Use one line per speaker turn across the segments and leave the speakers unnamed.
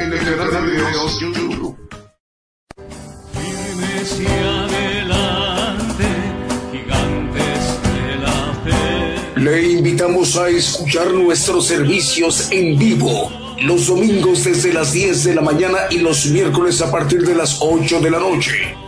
En el canal de videos YouTube.
Le invitamos a escuchar nuestros servicios en vivo los domingos desde las 10 de la mañana y los miércoles a partir de las 8 de la noche.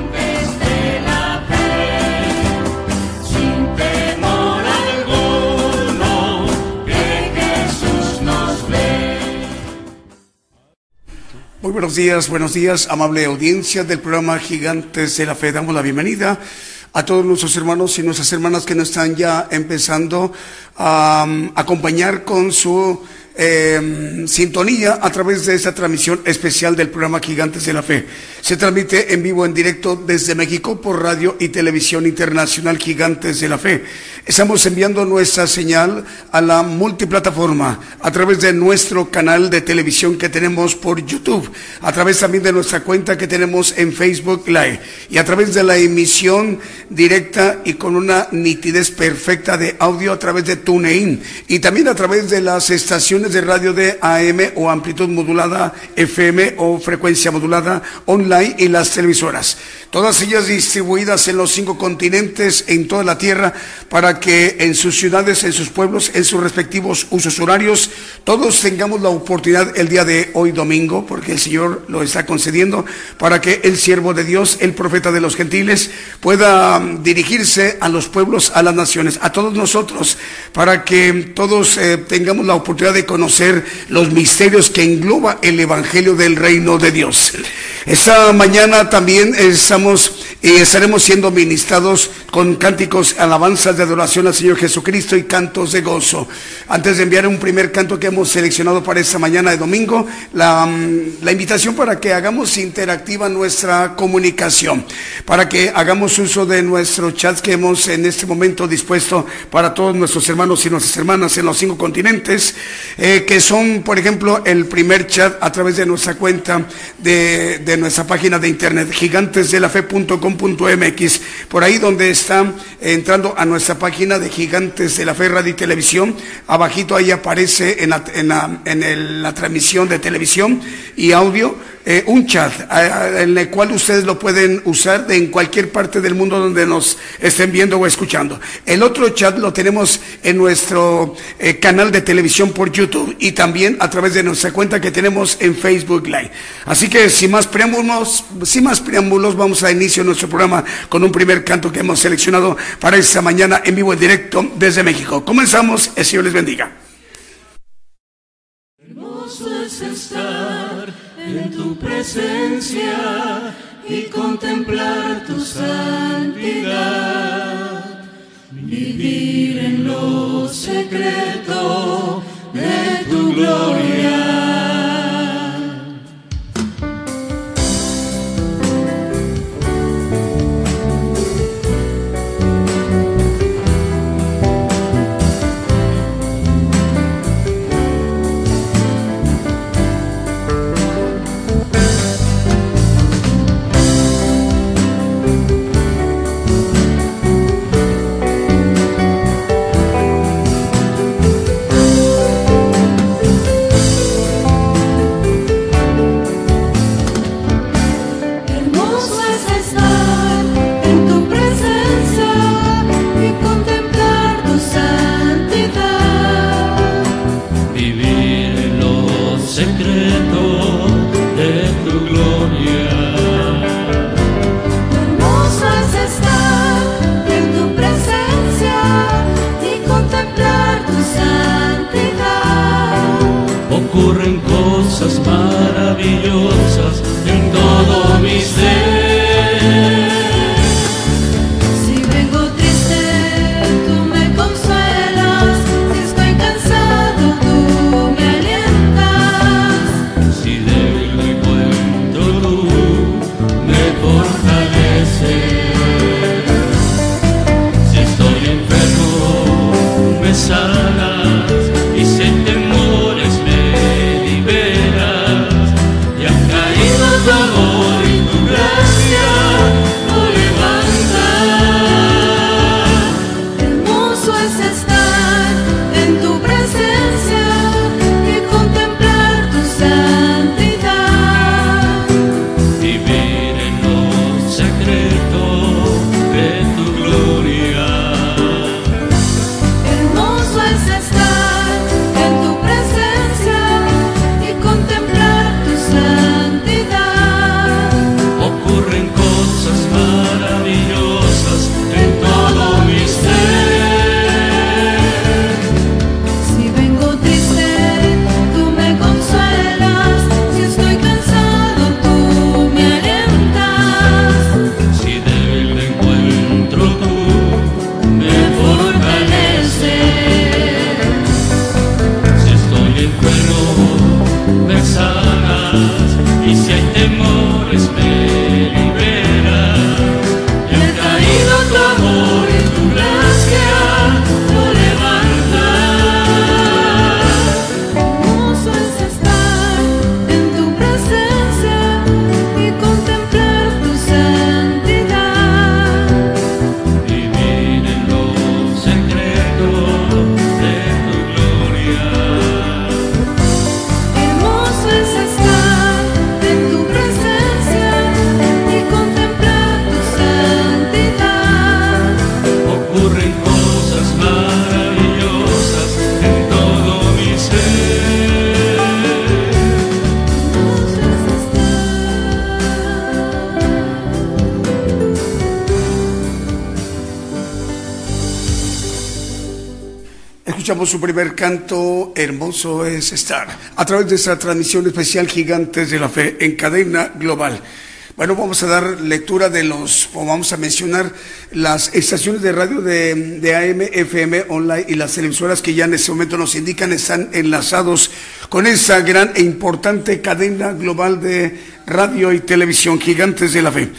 Muy buenos días, buenos días, amable audiencia del programa Gigantes de la Fe. Damos la bienvenida a todos nuestros hermanos y nuestras hermanas que nos están ya empezando a um, acompañar con su eh, sintonía a través de esta transmisión especial del programa Gigantes de la Fe. Se transmite en vivo, en directo desde México por radio y televisión internacional Gigantes de la Fe. Estamos enviando nuestra señal a la multiplataforma a través de nuestro canal de televisión que tenemos por YouTube, a través también de nuestra cuenta que tenemos en Facebook Live y a través de la emisión directa y con una nitidez perfecta de audio a través de TuneIn y también a través de las estaciones de radio de AM o amplitud modulada FM o frecuencia modulada online y las televisoras. Todas ellas distribuidas en los cinco continentes, en toda la tierra, para que en sus ciudades, en sus pueblos, en sus respectivos usos horarios, todos tengamos la oportunidad el día de hoy domingo, porque el Señor lo está concediendo, para que el siervo de Dios, el profeta de los gentiles, pueda dirigirse a los pueblos, a las naciones, a todos nosotros, para que todos eh, tengamos la oportunidad de conocer los misterios que engloba el Evangelio del Reino de Dios. Esta mañana también estamos y estaremos siendo ministrados con cánticos, alabanzas de adoración al Señor Jesucristo y cantos de gozo. Antes de enviar un primer canto que hemos seleccionado para esta mañana de domingo, la, mm, la invitación para que hagamos interactiva nuestra comunicación, para que hagamos uso de nuestro chat que hemos en este momento dispuesto para todos nuestros hermanos y nuestras hermanas en los cinco continentes, eh, que son, por ejemplo, el primer chat a través de nuestra cuenta de, de nuestra página de internet, por ahí donde está entrando a nuestra página de Gigantes de la Fe Radio y Televisión, abajito ahí aparece en la, en la transmisión de televisión y audio, eh, un chat en el cual ustedes lo pueden usar en cualquier parte del mundo donde nos estén viendo o escuchando. El otro chat lo tenemos en nuestro eh, canal de televisión por YouTube y también a través de nuestra cuenta que tenemos en Facebook Live. Así que sin más preámbulos, sin más preámbulos, vamos a inicio nuestro programa con un primer canto que hemos seleccionado para esta mañana en vivo en directo desde México. Comenzamos, el Señor les bendiga.
Hermoso es estar en tu presencia y contemplar tu santidad, vivir en lo secreto de tu gloria.
Su primer canto, Hermoso es estar, a través de esta transmisión especial Gigantes de la Fe en cadena global. Bueno, vamos a dar lectura de los, o vamos a mencionar las estaciones de radio de, de, AM, FM, online y las televisoras que ya en este momento nos indican están enlazados con esa gran e importante cadena global de radio y televisión, Gigantes de la Fe.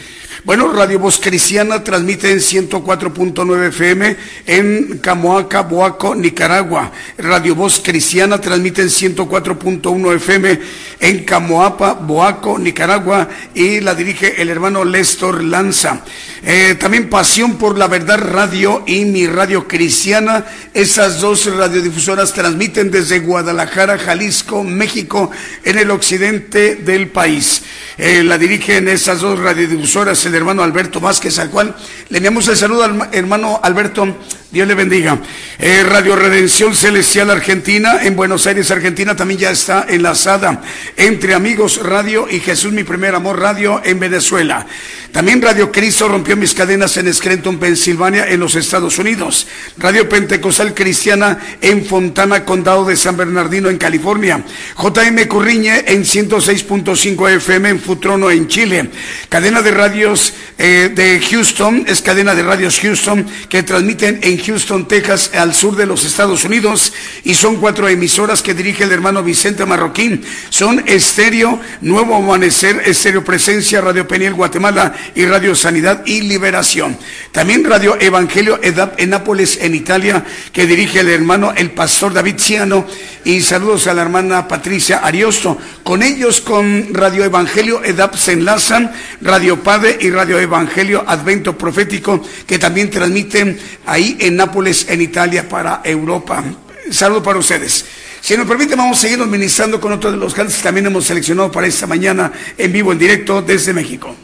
Bueno, Radio Voz Cristiana transmite en 104.9 FM en Camoaca, Boaco, Nicaragua. Radio Voz Cristiana transmite en 104.1 FM en Camoapa, Boaco, Nicaragua y la dirige el hermano Lester Lanza. Eh, también Pasión por la Verdad Radio y Mi Radio Cristiana. Esas dos radiodifusoras transmiten desde Guadalajara, Jalisco, México, en el occidente del país. Eh, la dirigen esas dos radiodifusoras el hermano Alberto Vázquez, al cual le enviamos el saludo al hermano Alberto Dios le bendiga. Eh, Radio Redención Celestial Argentina, en Buenos Aires, Argentina, también ya está enlazada entre Amigos Radio y Jesús Mi Primer Amor Radio en Venezuela. También Radio Cristo rompió mis cadenas en Scranton, Pensilvania, en los Estados Unidos. Radio Pentecostal Cristiana en Fontana, Condado de San Bernardino, en California. JM Curriñe en 106.5 FM en Futrono, en Chile. Cadena de radios eh, de Houston, es cadena de radios Houston que transmiten en Houston, Texas, al sur de los Estados Unidos, y son cuatro emisoras que dirige el hermano Vicente Marroquín. Son Estéreo, Nuevo Amanecer, Estéreo Presencia, Radio Peniel Guatemala y Radio Sanidad y Liberación. También Radio Evangelio EDAP en Nápoles, en Italia, que dirige el hermano el pastor David Ciano, y saludos a la hermana Patricia Ariosto. Con ellos, con Radio Evangelio EDAP se enlazan Radio Padre y Radio Evangelio Advento Profético, que también transmiten ahí en Nápoles, en Italia, para Europa. Saludo para ustedes. Si nos permite, vamos a seguir ministrando con otro de los cantos que también hemos seleccionado para esta mañana en vivo, en directo desde México.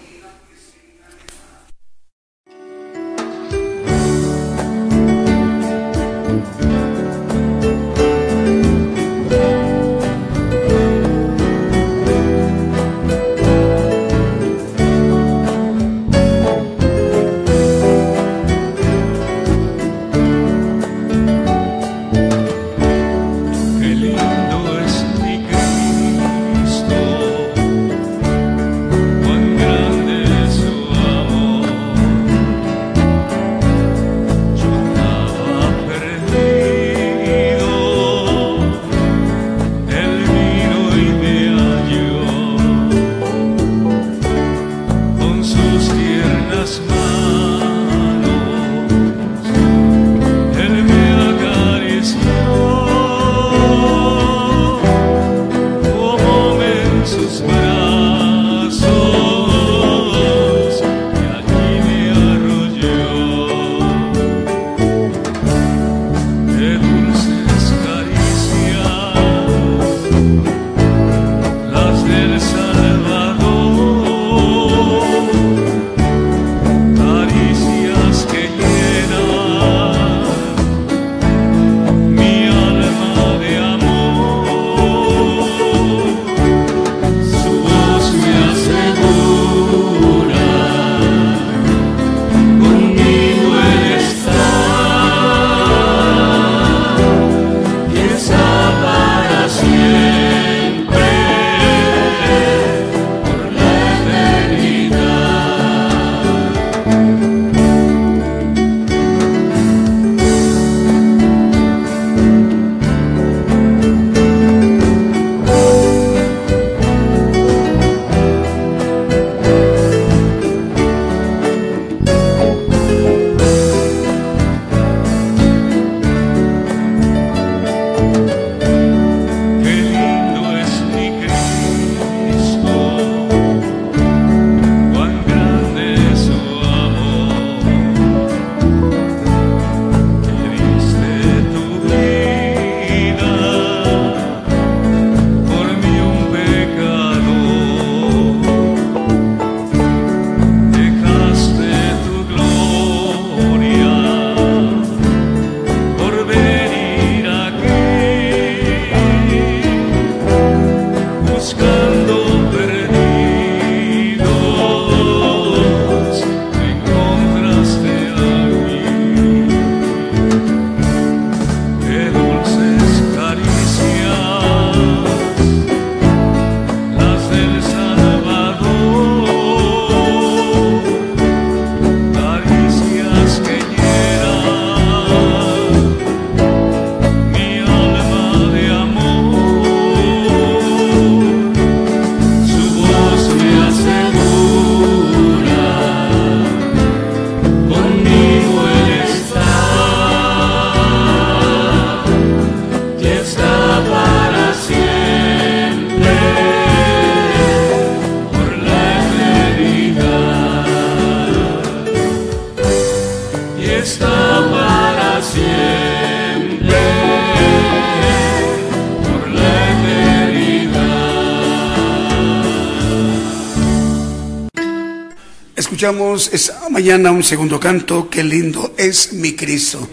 Escuchamos esta mañana un segundo canto, qué lindo es mi Cristo.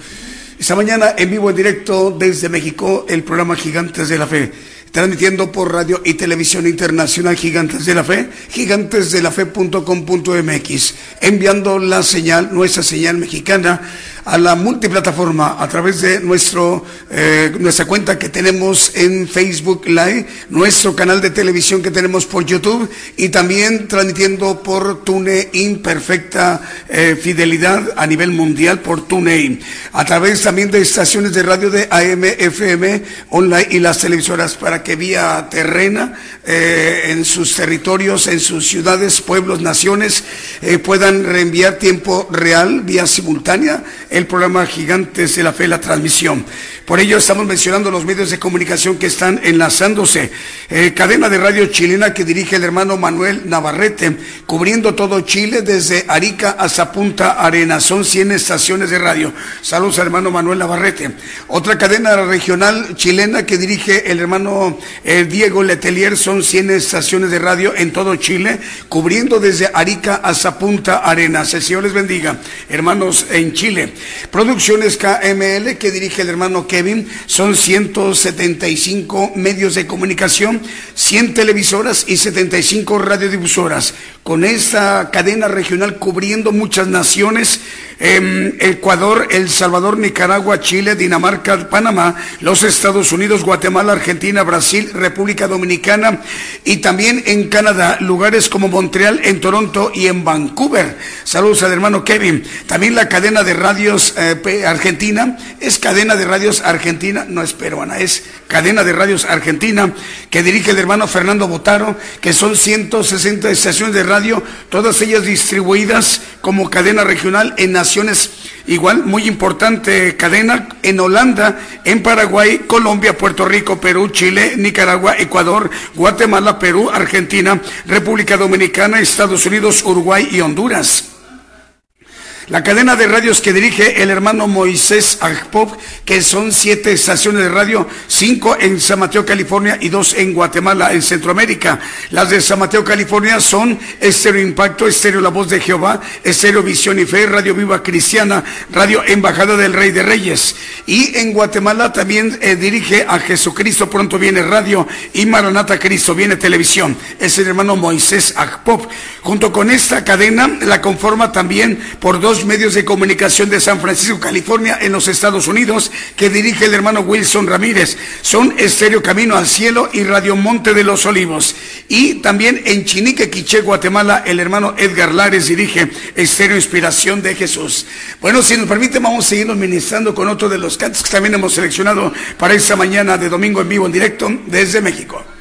Esta mañana en vivo en directo desde México, el programa Gigantes de la Fe transmitiendo por radio y televisión internacional Gigantes de la Fe, gigantesdelafe.com.mx, enviando la señal, nuestra señal mexicana, a la multiplataforma a través de nuestro, eh, nuestra cuenta que tenemos en Facebook Live, nuestro canal de televisión que tenemos por YouTube y también transmitiendo por TuneIn, perfecta eh, fidelidad a nivel mundial por TuneIn, a través también de estaciones de radio de AM, FM, online y las televisoras para que vía terrena eh, en sus territorios, en sus ciudades, pueblos, naciones, eh, puedan reenviar tiempo real, vía simultánea, el programa Gigantes de la Fe, la transmisión. Por ello estamos mencionando los medios de comunicación que están enlazándose. Eh, cadena de radio chilena que dirige el hermano Manuel Navarrete, cubriendo todo Chile desde Arica hasta Punta Arena. Son 100 estaciones de radio. Saludos al hermano Manuel Navarrete. Otra cadena regional chilena que dirige el hermano eh, Diego Letelier. Son 100 estaciones de radio en todo Chile, cubriendo desde Arica hasta Punta Arena. El Señor les bendiga. Hermanos en Chile. Producciones KML que dirige el hermano Kevin, son 175 medios de comunicación, 100 televisoras y 75 radiodifusoras. Con esta cadena regional cubriendo muchas naciones, eh, Ecuador, El Salvador, Nicaragua, Chile, Dinamarca, Panamá, los Estados Unidos, Guatemala, Argentina, Brasil, República Dominicana y también en Canadá, lugares como Montreal, en Toronto y en Vancouver. Saludos al hermano Kevin. También la cadena de radios eh, argentina es cadena de radios argentina, no es peruana, es cadena de radios argentina que dirige el hermano Fernando Botaro, que son 160 estaciones de radio, todas ellas distribuidas como cadena regional en igual, muy importante cadena en Holanda, en Paraguay, Colombia, Puerto Rico, Perú, Chile, Nicaragua, Ecuador, Guatemala, Perú, Argentina, República Dominicana, Estados Unidos, Uruguay y Honduras. La cadena de radios que dirige el hermano Moisés Agpop, que son siete estaciones de radio, cinco en San Mateo, California y dos en Guatemala, en Centroamérica. Las de San Mateo, California son Estéreo Impacto, Estéreo La Voz de Jehová, Estéreo Visión y Fe, Radio Viva Cristiana, Radio Embajada del Rey de Reyes. Y en Guatemala también eh, dirige a Jesucristo Pronto Viene Radio y Maranata Cristo Viene Televisión. Es el hermano Moisés Agpop. Junto con esta cadena la conforma también por dos medios de comunicación de San Francisco, California, en los Estados Unidos, que dirige el hermano Wilson Ramírez. Son Estéreo Camino al Cielo y Radio Monte de los Olivos. Y también en Chinique, Quiché, Guatemala, el hermano Edgar Lares dirige Estéreo Inspiración de Jesús. Bueno, si nos permite, vamos a seguirnos ministrando con otro de los cantos que también hemos seleccionado para esta mañana de domingo en vivo, en directo, desde México.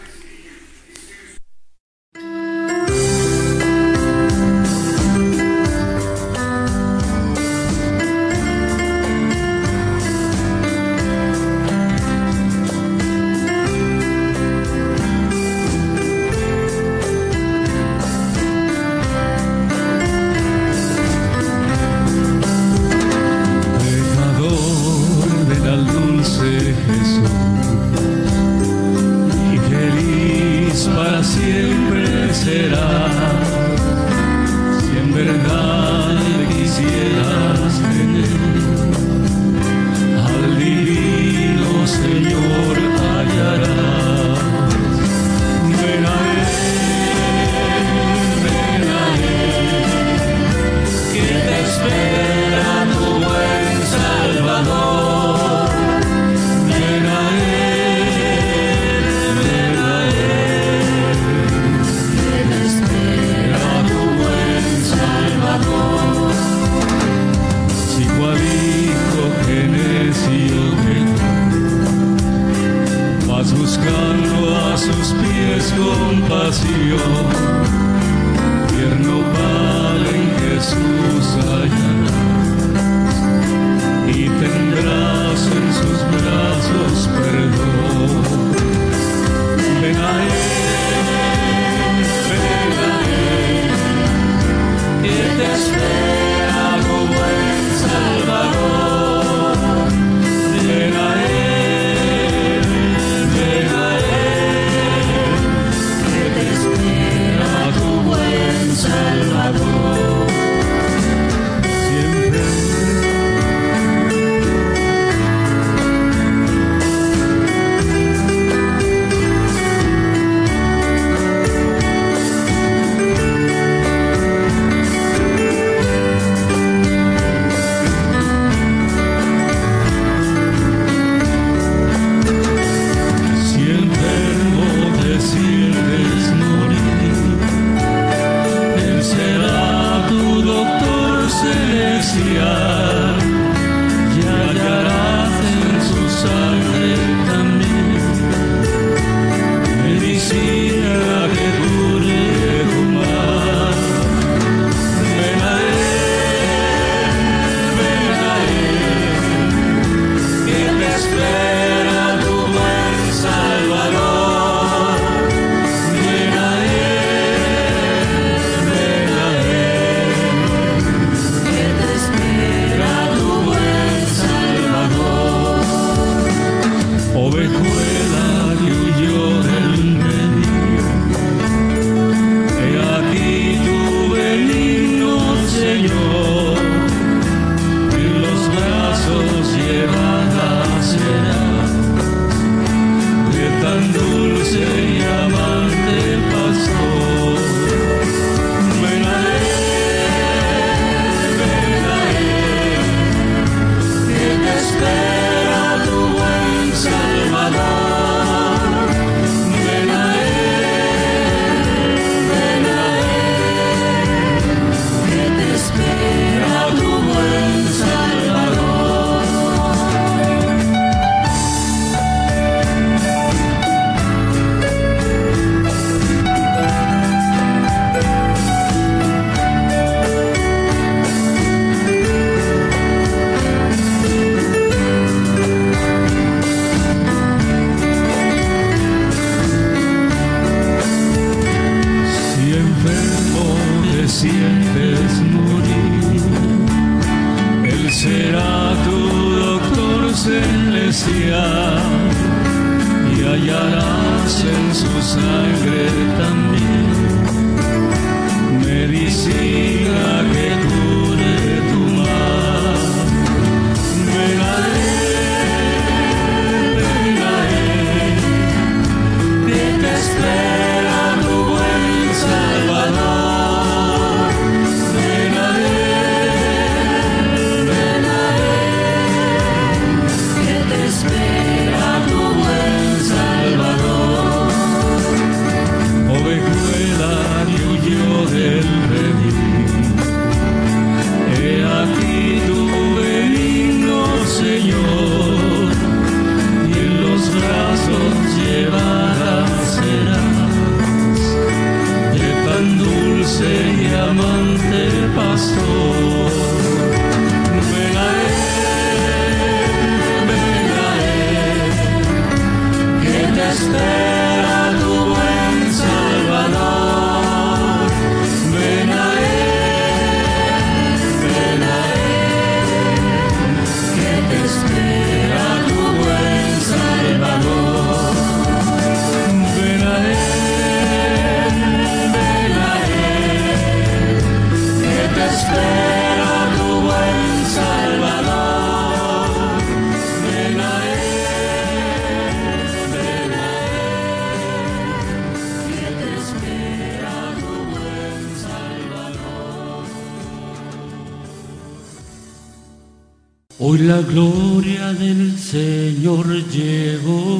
La gloria del Señor llegó.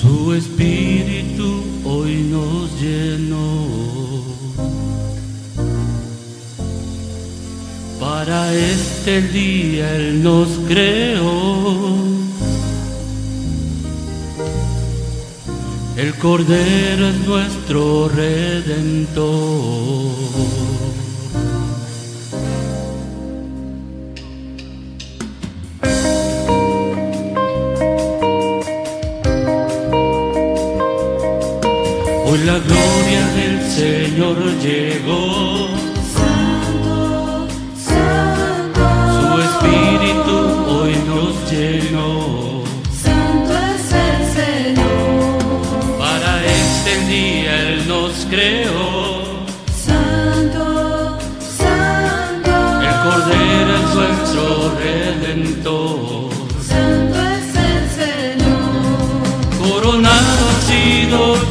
Su espíritu hoy nos llenó. Para este día Él nos creó. El Cordero es nuestro redentor. La gloria del Señor llegó.
Santo, Santo.
Su espíritu hoy nos llenó.
Santo es el Señor.
Para este día Él nos creó.
Santo, Santo.
El Cordero es nuestro redentor.
Santo es el Señor.
Coronado has sido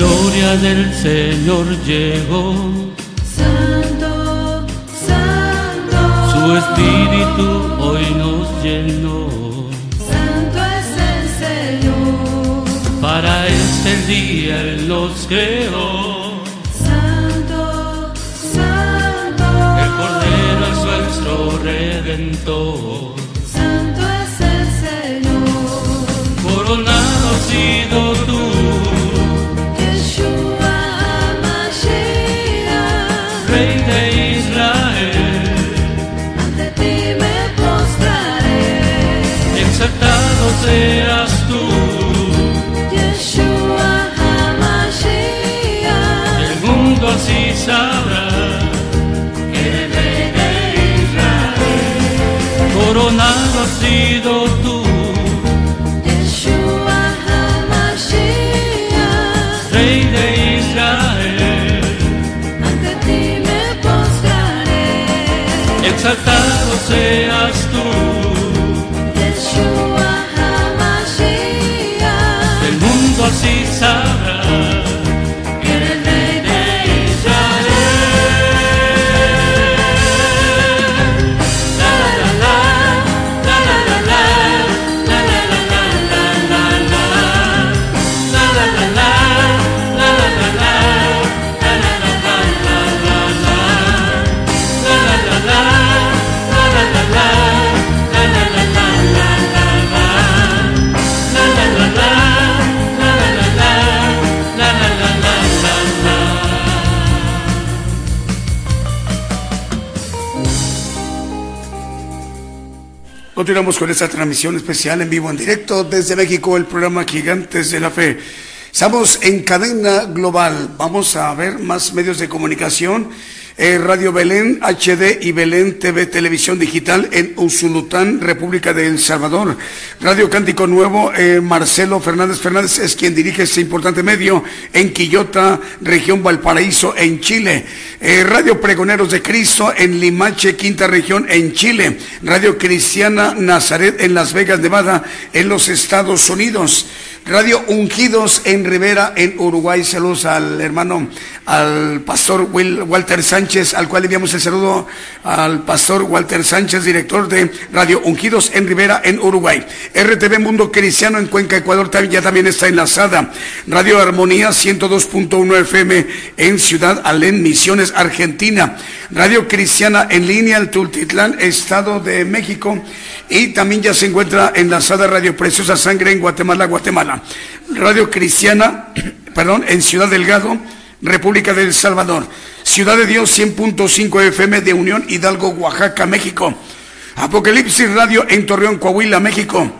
gloria del Señor llegó.
Santo, Santo.
Su espíritu hoy nos llenó.
Santo es el Señor.
Para este día Él los creó.
Santo, Santo,
El Cordero es nuestro Redentor.
Santo es el Señor.
Coronado has sido Seas tú,
Yeshua Mashiach,
el mundo así sabrá que Rey de Israel. Coronado has sido tú,
Yeshua Mashiach,
Rey de Israel.
ante ti me postraré.
Exaltado seas
Continuamos con esta transmisión especial en vivo, en directo desde México, el programa Gigantes de la Fe. Estamos en cadena global. Vamos a ver más medios de comunicación. Eh, Radio Belén HD y Belén TV Televisión Digital en Usulután, República de El Salvador. Radio Cántico Nuevo, eh, Marcelo Fernández Fernández es quien dirige este importante medio en Quillota, región Valparaíso, en Chile. Eh, Radio Pregoneros de Cristo en Limache, quinta región, en Chile. Radio Cristiana Nazaret en Las Vegas, Nevada, en los Estados Unidos. Radio Ungidos en Rivera, en Uruguay. Saludos al hermano, al pastor Walter Sánchez, al cual enviamos el saludo al pastor Walter Sánchez, director de Radio Ungidos en Rivera, en Uruguay. RTV Mundo Cristiano en Cuenca, Ecuador, también, ya también está enlazada. Radio Armonía 102.1 FM en Ciudad Alén, Misiones, Argentina. Radio Cristiana en línea, el Tultitlán, Estado de México. Y también ya se encuentra enlazada Radio Preciosa Sangre en Guatemala, Guatemala. Radio Cristiana, perdón, en Ciudad Delgado, República del Salvador. Ciudad de Dios 100.5 FM de Unión Hidalgo, Oaxaca, México. Apocalipsis Radio en Torreón, Coahuila, México.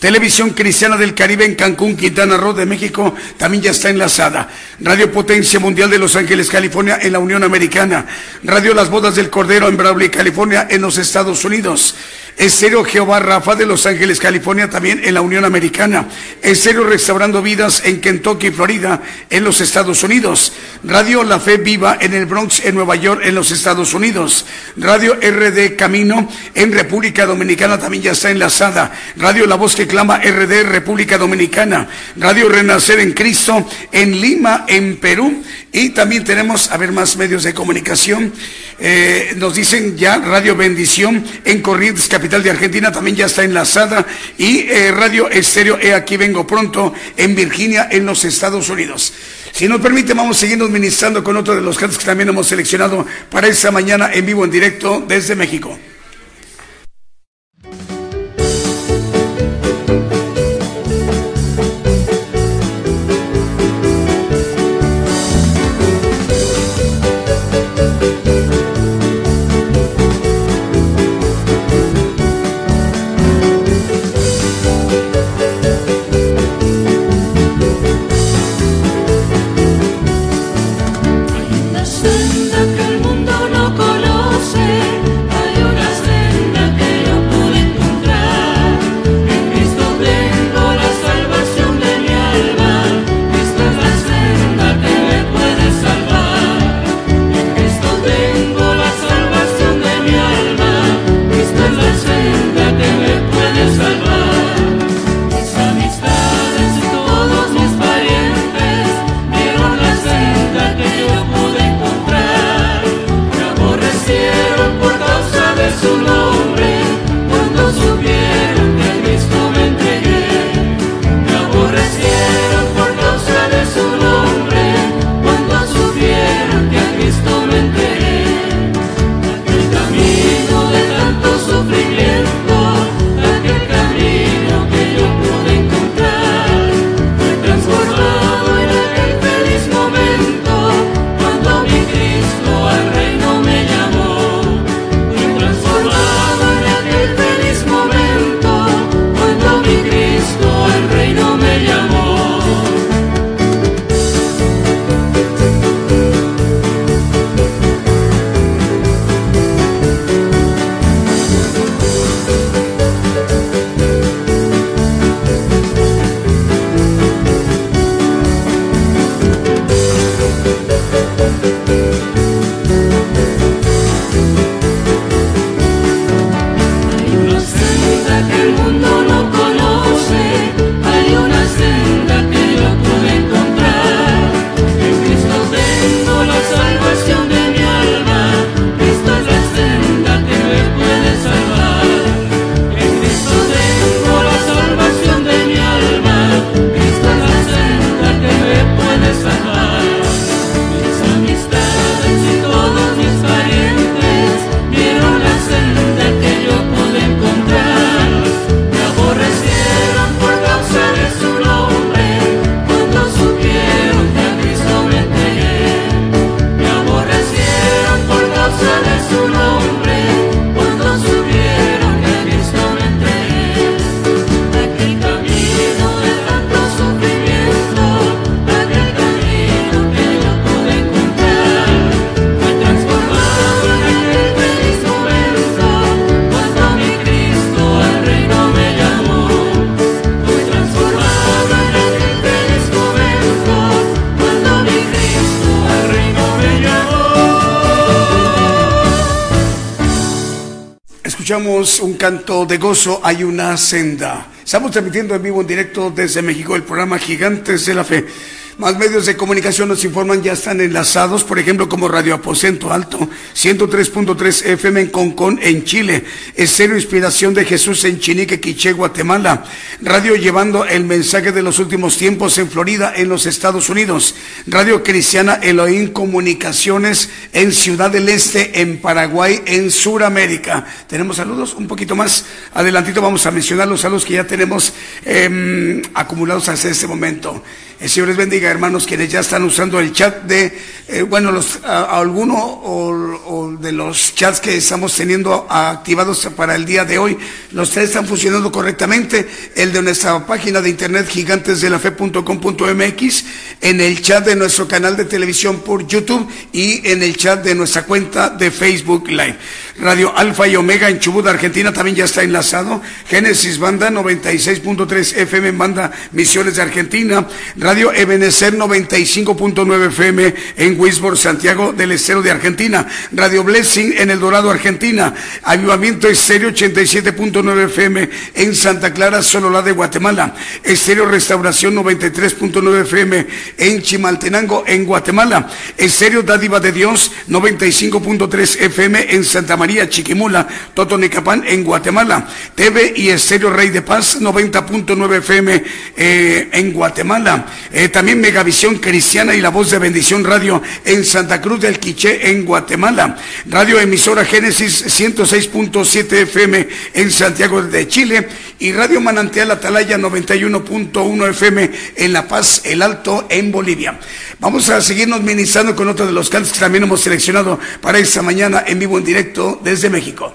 Televisión Cristiana del Caribe en Cancún, Quintana Roo de México, también ya está enlazada. Radio Potencia Mundial de Los Ángeles, California, en la Unión Americana. Radio Las Bodas del Cordero en Brawley, California, en los Estados Unidos. Estéreo Jehová Rafa de Los Ángeles, California, también en la Unión Americana. Estéreo Restaurando Vidas en Kentucky, Florida, en los Estados Unidos. Radio La Fe Viva en el Bronx, en Nueva York, en los Estados Unidos. Radio RD Camino en República Dominicana, también ya está enlazada. Radio La Voz que Clama RD República Dominicana. Radio Renacer en Cristo en Lima, en Perú. Y también tenemos, a ver, más medios de comunicación. Eh, nos dicen ya Radio Bendición en Corrientes, capital de Argentina, también ya está enlazada. Y eh, Radio Estéreo, he aquí vengo pronto, en Virginia, en los Estados Unidos. Si nos permite, vamos siguiendo ministrando con otro de los cantos que también hemos seleccionado para esta mañana en vivo, en directo desde México. Un canto de gozo, hay una senda. Estamos transmitiendo en vivo, en directo desde México, el programa Gigantes de la Fe. Más medios de comunicación nos informan, ya están enlazados, por ejemplo, como Radio Aposento Alto, 103.3 FM en Concón, en Chile, Estéreo Inspiración de Jesús en Chinique, Quiché, Guatemala, Radio Llevando el Mensaje de los Últimos Tiempos en Florida, en los Estados Unidos, Radio Cristiana Elohim Comunicaciones en Ciudad del Este, en Paraguay, en Suramérica. Tenemos saludos, un poquito más adelantito vamos a mencionar los saludos que ya tenemos eh, acumulados hasta este momento. El Señor les bendiga, hermanos, quienes ya están usando el chat de, eh, bueno, los, a, alguno o los chats que estamos teniendo activados para el día de hoy, los tres están funcionando correctamente. El de nuestra página de internet gigantesdelafe.com.mx, en el chat de nuestro canal de televisión por YouTube y en el chat de nuestra cuenta de Facebook Live. Radio Alfa y Omega en Chubut, Argentina, también ya está enlazado. Génesis Banda 96.3 FM en Banda Misiones de Argentina. Radio Ebenecer 95.9 FM en Wisborne, Santiago del Estero de Argentina. Radio Blessing en El Dorado, Argentina. Avivamiento Estéreo 87.9 FM en Santa Clara, Sololá de Guatemala. Estéreo Restauración 93.9 FM en Chimaltenango, en Guatemala. Estéreo Dádiva de Dios 95.3 FM en Santa María, Chiquimula, Totonicapán, en Guatemala. TV y Estéreo Rey de Paz 90.9 FM eh, en Guatemala. Eh, también Megavisión Cristiana y La Voz de Bendición Radio en Santa Cruz del Quiché, en Guatemala. Radio Emisora Génesis 106.7 FM en Santiago de Chile. Y Radio Manantial Atalaya 91.1 FM en La Paz, El Alto, en Bolivia. Vamos a seguirnos ministrando con otro de los cantos que también hemos seleccionado para esta mañana en vivo en directo desde México.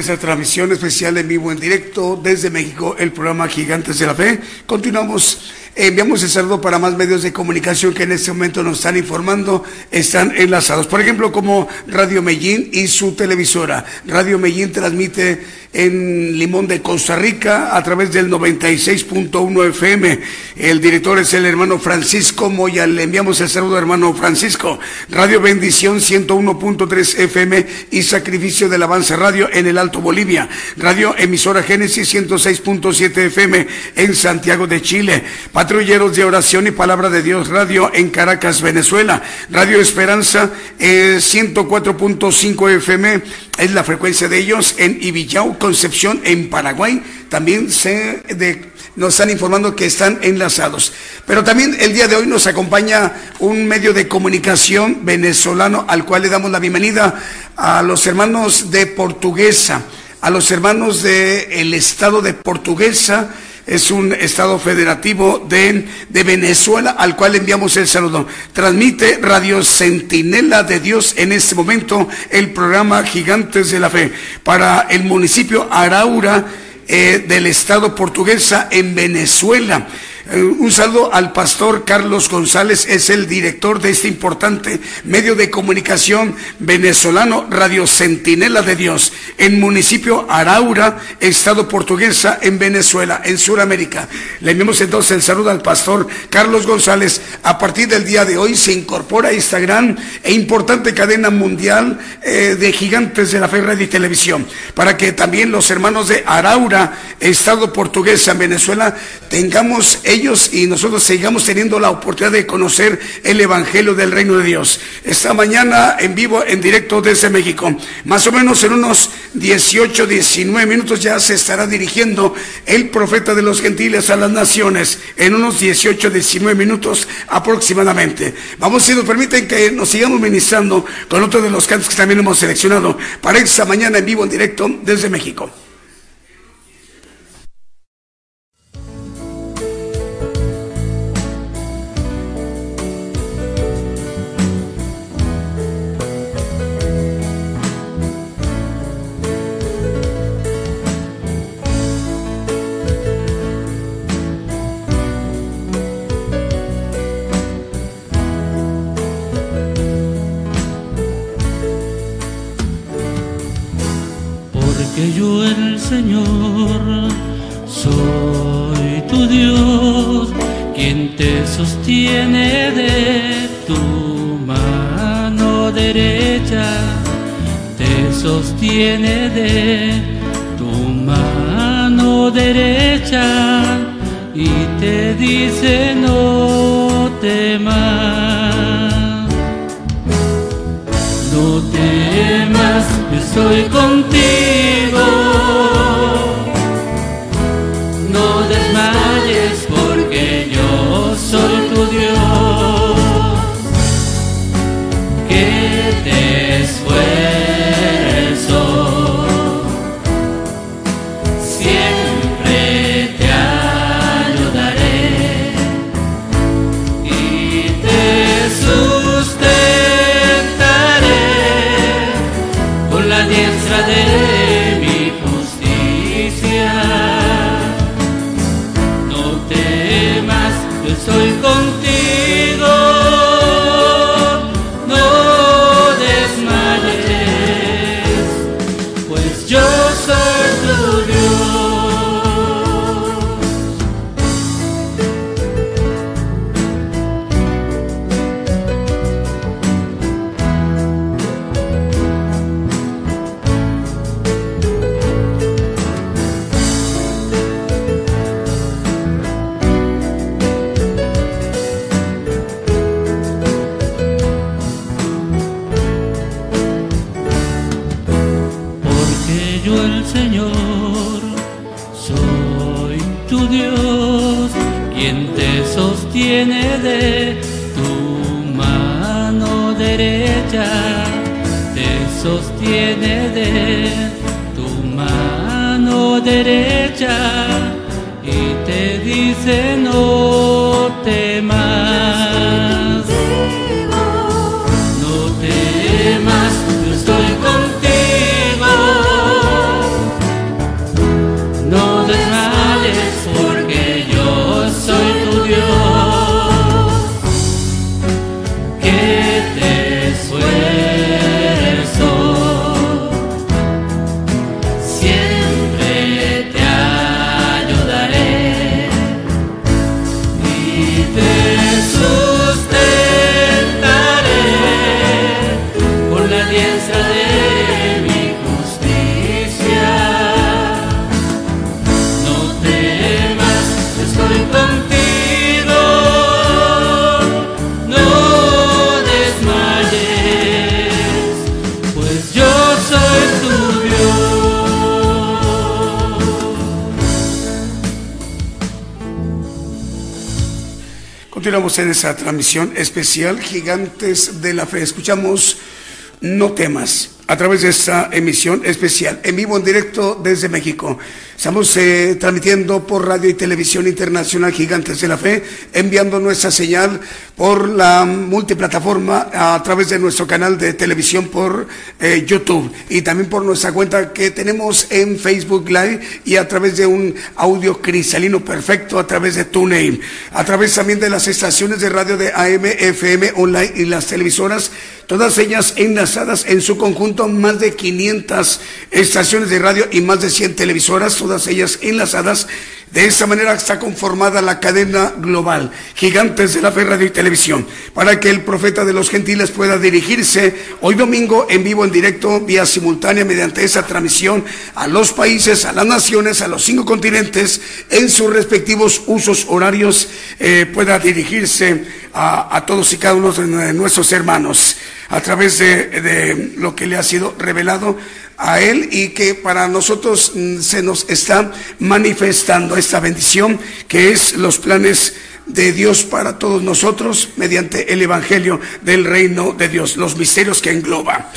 De esa transmisión especial en vivo, en directo desde México, el programa Gigantes de la Fe. Continuamos, enviamos el saludo para más medios de comunicación que en este momento nos están informando, están enlazados. Por ejemplo, como Radio Medellín y su televisora. Radio Medellín transmite en Limón de Costa Rica a través del 96.1 FM. El director es el hermano Francisco Moya. Le enviamos el saludo, hermano Francisco. Radio Bendición 101.3 FM y Sacrificio del Avance Radio en el Alto Bolivia. Radio Emisora Génesis 106.7 FM en Santiago de Chile. Patrulleros de Oración y Palabra de Dios Radio en Caracas, Venezuela. Radio Esperanza eh, 104.5 FM es la frecuencia de ellos en Ibillau, Concepción, en Paraguay. También se de, nos están informando que están enlazados. Pero también el día de hoy nos acompaña un medio de comunicación venezolano al cual le damos la bienvenida a los hermanos de Portuguesa, a los hermanos del estado de Portuguesa es un estado federativo de, de, Venezuela al cual enviamos el saludo. Transmite Radio Centinela de Dios en este momento el programa Gigantes de la Fe para el municipio Araura eh, del estado portuguesa en Venezuela. Eh, un saludo al pastor Carlos González, es el director de este importante medio de comunicación venezolano, Radio Centinela de Dios, en municipio Araura, estado portuguesa, en Venezuela, en Sudamérica. Le enviamos entonces el saludo al pastor Carlos González. A partir del día de hoy se incorpora a esta gran e importante cadena mundial eh, de gigantes de la fe, radio y televisión, para que también los hermanos de Araura, estado portuguesa, en Venezuela, tengamos ellos y nosotros sigamos teniendo la oportunidad de conocer el Evangelio del Reino de Dios. Esta mañana en vivo, en directo desde México. Más o menos en unos 18, 19 minutos ya se estará dirigiendo el profeta de los gentiles a las naciones. En unos 18, 19 minutos aproximadamente. Vamos, si nos permiten que nos sigamos ministrando con otro de los cantos que también hemos seleccionado para esta mañana en vivo, en directo desde México.
Señor soy tu Dios, quien te sostiene de tu mano derecha, te sostiene de tu mano derecha y te dice no temas. No temas, estoy contigo.
Transmisión especial Gigantes de la Fe. Escuchamos No temas a través de esta emisión especial en vivo en directo desde México. Estamos eh, transmitiendo por radio y televisión internacional Gigantes de la Fe, enviando nuestra señal por la multiplataforma a través de nuestro canal de televisión por eh, YouTube y también por nuestra cuenta que tenemos en Facebook Live y a través de un audio cristalino perfecto a través de TuneIn, a través también de las estaciones de radio de AM, FM, online y las televisoras, todas ellas enlazadas en su conjunto, más de 500 estaciones de radio y más de 100 televisoras, todas ellas enlazadas. De esta manera está conformada la cadena global, gigantes de la fe, radio y televisión, para que el profeta de los gentiles pueda dirigirse hoy domingo en vivo, en directo, vía simultánea, mediante esa transmisión a los países, a las naciones, a los cinco continentes, en sus respectivos usos horarios, eh, pueda dirigirse a, todos y cada uno de nuestros hermanos a través de lo que le ha sido revelado a Él y que para nosotros mm, se nos está manifestando esta bendición que es los planes de Dios para todos nosotros mediante el Evangelio del reino de Dios, los misterios que engloba.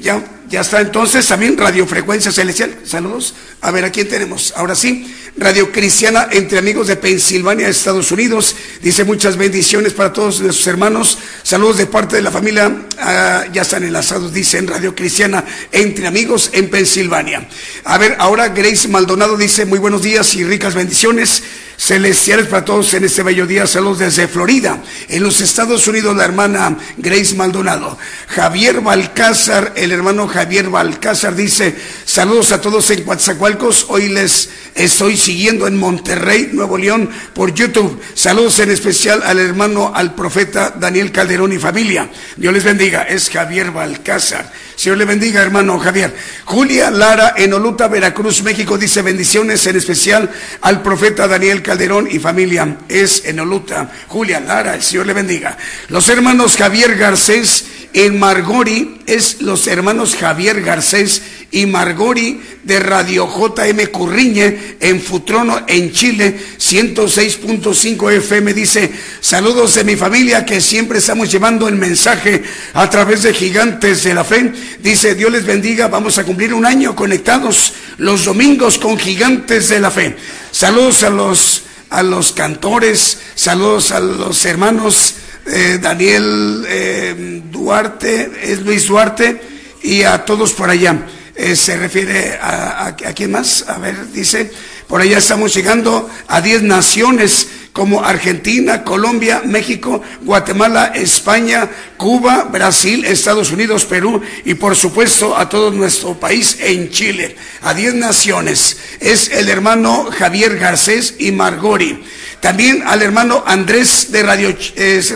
Ya, ya está entonces también radiofrecuencia celestial. Saludos. A ver, ¿a quién tenemos? Ahora sí, Radio Cristiana entre amigos de Pensilvania, Estados Unidos. Dice muchas bendiciones para todos nuestros hermanos. Saludos de parte de la familia. ah, ya están enlazados, dicen Radio Cristiana entre amigos en Pensilvania. A ver, ahora Grace Maldonado dice muy buenos días y ricas bendiciones celestiales para todos en este bello día. Saludos desde Florida, en los Estados Unidos, la hermana Grace Maldonado. Javier Balcázar, el hermano Javier Balcázar dice, saludos a todos en Coatzacoalcos. Hoy les estoy siguiendo en Monterrey, Nuevo León, por YouTube. Saludos en especial al hermano, al profeta Daniel Calderón y familia. Dios les bendiga. Es Javier Balcázar. Señor le bendiga, hermano Javier. Julia Lara en Oluta, Veracruz, México, dice bendiciones en especial al profeta Daniel Calderón y familia. Es en Oluta. Julia Lara, el Señor le bendiga. Los hermanos Javier Garcés en Margori, es los hermanos Javier Garcés y Margori de Radio JM Curriñe en Futrono, en Chile, 106.5 FM. Dice, saludos de mi familia que siempre estamos llevando el mensaje a través de gigantes de la fe. Dice, Dios les bendiga, vamos a cumplir un año conectados los domingos con gigantes de la fe. Saludos a los, a los cantores, saludos a los hermanos eh, Daniel eh, Duarte, es Luis Duarte y a todos por allá. Eh, se refiere a, a, quién más, a ver, dice, por allá estamos llegando a 10 naciones como Argentina, Colombia, México, Guatemala, España, Cuba, Brasil, Estados Unidos, Perú y por supuesto a todo nuestro país en Chile, a 10 naciones. Es el hermano Javier Garcés y Margori. También al hermano Andrés de Radio,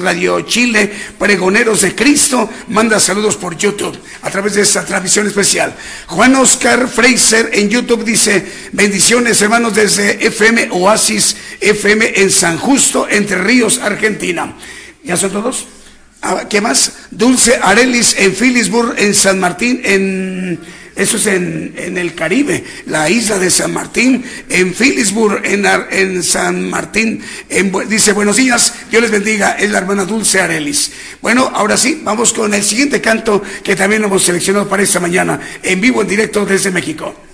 Radio Chile, Pregoneros de Cristo, manda saludos por YouTube a través de esta transmisión especial. Juan Oscar Fraser en YouTube dice, bendiciones hermanos desde FM Oasis, FM en San Justo, Entre Ríos, Argentina. ¿Ya son todos? Ah, ¿Qué más? Dulce Arelis en Phillipsburg, en San Martín, en
eso es en, en, el Caribe, la isla de San Martín, en Phillipsburg, en, en San Martín, dice buenos días, Dios les bendiga, es la hermana Dulce Arelis. Bueno, ahora sí, vamos con el siguiente canto que también hemos seleccionado para esta mañana, en vivo, en directo desde México.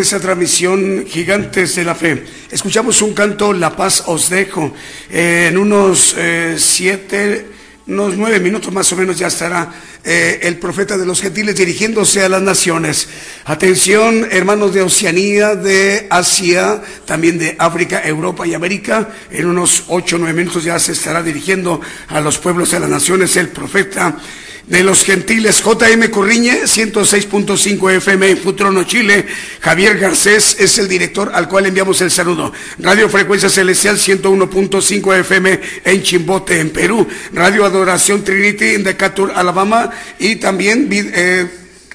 de esta transmisión Gigantes de la Fe. Escuchamos un canto, La paz os dejo. Eh, en unos eh, siete, unos nueve minutos más o menos ya estará eh, el profeta de los gentiles dirigiéndose a las naciones. Atención, hermanos de Oceanía, de Asia, también de África, Europa y América. En unos ocho, nueve minutos ya se estará dirigiendo a los pueblos de las naciones el profeta
de los gentiles JM Corriñe, 106.5 FM en Futrono, Chile. Javier Garcés es el director al cual enviamos el saludo. Radio Frecuencia Celestial 101.5 FM en Chimbote, en Perú. Radio Adoración Trinity en Decatur, Alabama. Y también eh,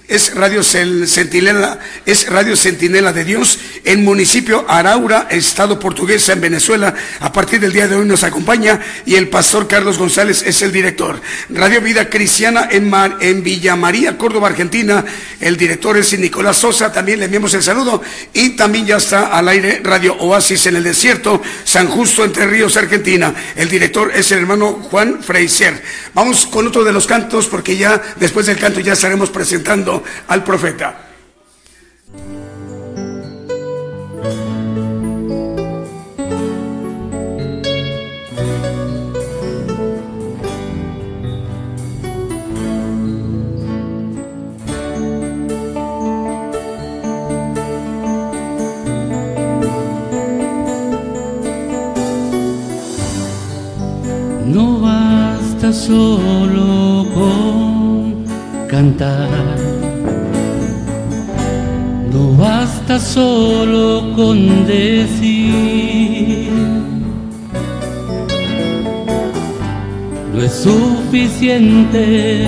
es Radio Centinela, es Radio Centinela de Dios en municipio Araura, estado portuguesa en Venezuela. A partir del día de hoy nos acompaña y el pastor Carlos González es el director. Radio Vida Cristiana en, Mar, en Villa María, Córdoba, Argentina. El director es Nicolás Sosa, también le enviamos el saludo. Y también ya está al aire Radio Oasis en el desierto, San Justo, Entre Ríos, Argentina. El director es el hermano Juan Freiser. Vamos con otro de los cantos porque ya después del canto ya estaremos presentando al profeta.
No basta solo con cantar, no basta solo con decir, no es suficiente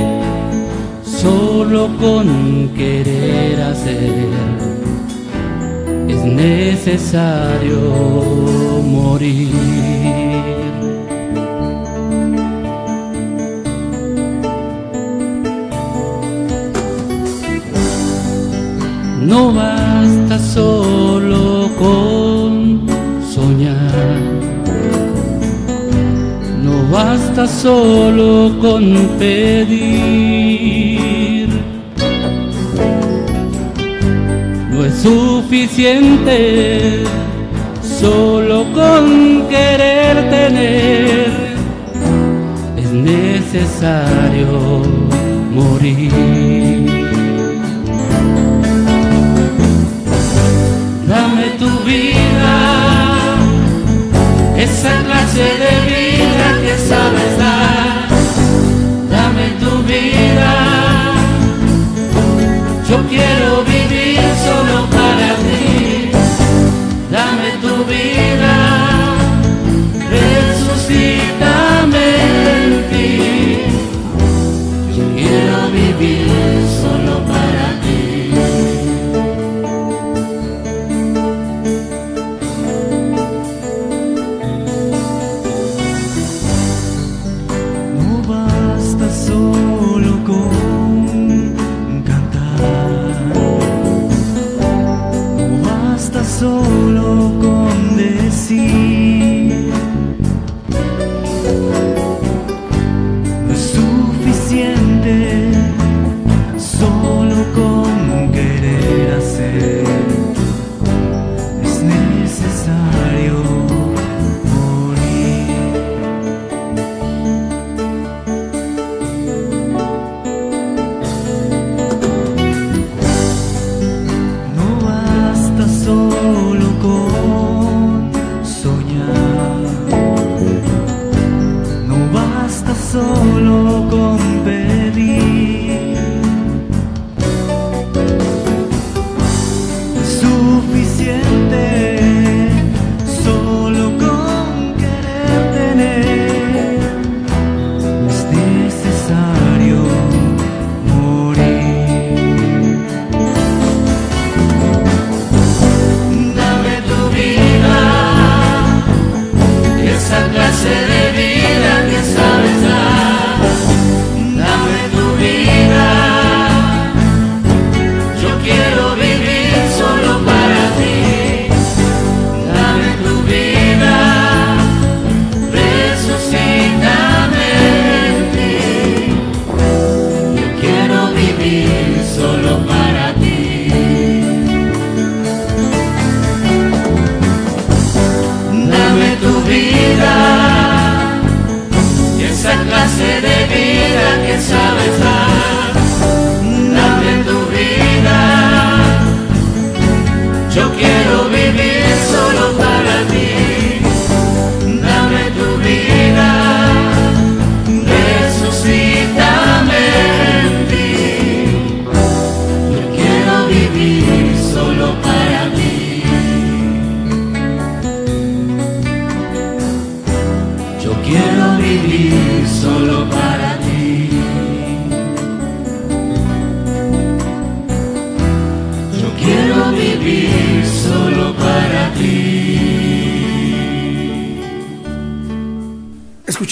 solo con querer hacer, es necesario morir. No basta solo con soñar, no basta solo con pedir, no es suficiente solo con querer tener, es necesario morir. De vida que sabes dar. Dame tu vida, yo quiero vivir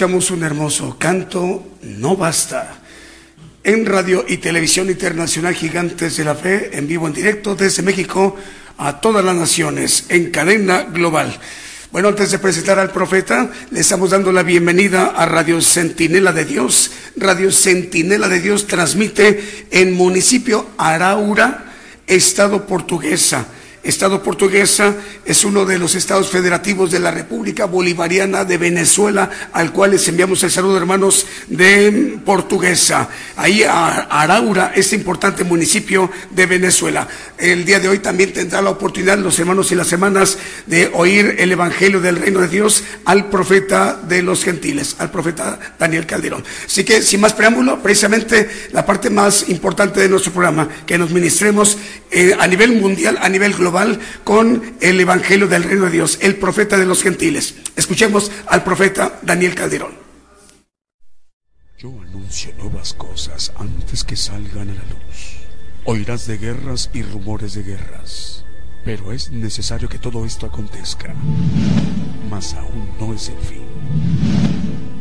un hermoso canto, No Basta. En radio y televisión internacional Gigantes de la Fe, en vivo en directo desde México a todas las naciones, en cadena global. Bueno, antes de presentar al profeta, le estamos dando la bienvenida a Radio Centinela de Dios. Radio Centinela de Dios transmite en municipio Araura, estado portuguesa. Estado portuguesa es uno de los estados federativos de la República Bolivariana de Venezuela, al cual les enviamos el saludo, hermanos, de portuguesa. Ahí a Araura, este importante municipio de Venezuela. El día de hoy también tendrá la oportunidad los hermanos y las hermanas de oír el Evangelio del Reino de Dios al profeta de los gentiles, al profeta Daniel Calderón. Así que, sin más preámbulo, precisamente la parte más importante de nuestro programa, que nos ministremos eh, a nivel mundial, a nivel global, con el Evangelio del Reino de Dios, el profeta de los gentiles. Escuchemos al profeta Daniel Calderón.
Yo anuncio nuevas cosas antes que salgan a la luz. Oirás de guerras y rumores de guerras, pero es necesario que todo esto acontezca. Mas aún no es el fin,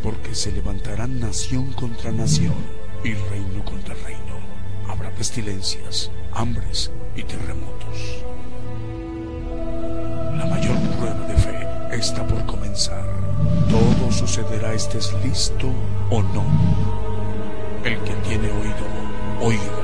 porque se levantarán nación contra nación y reino contra reino. Habrá pestilencias, hambres y terremotos. La mayor prueba de fe está por comenzar. Todo sucederá estés listo o no. El que tiene oído, oiga.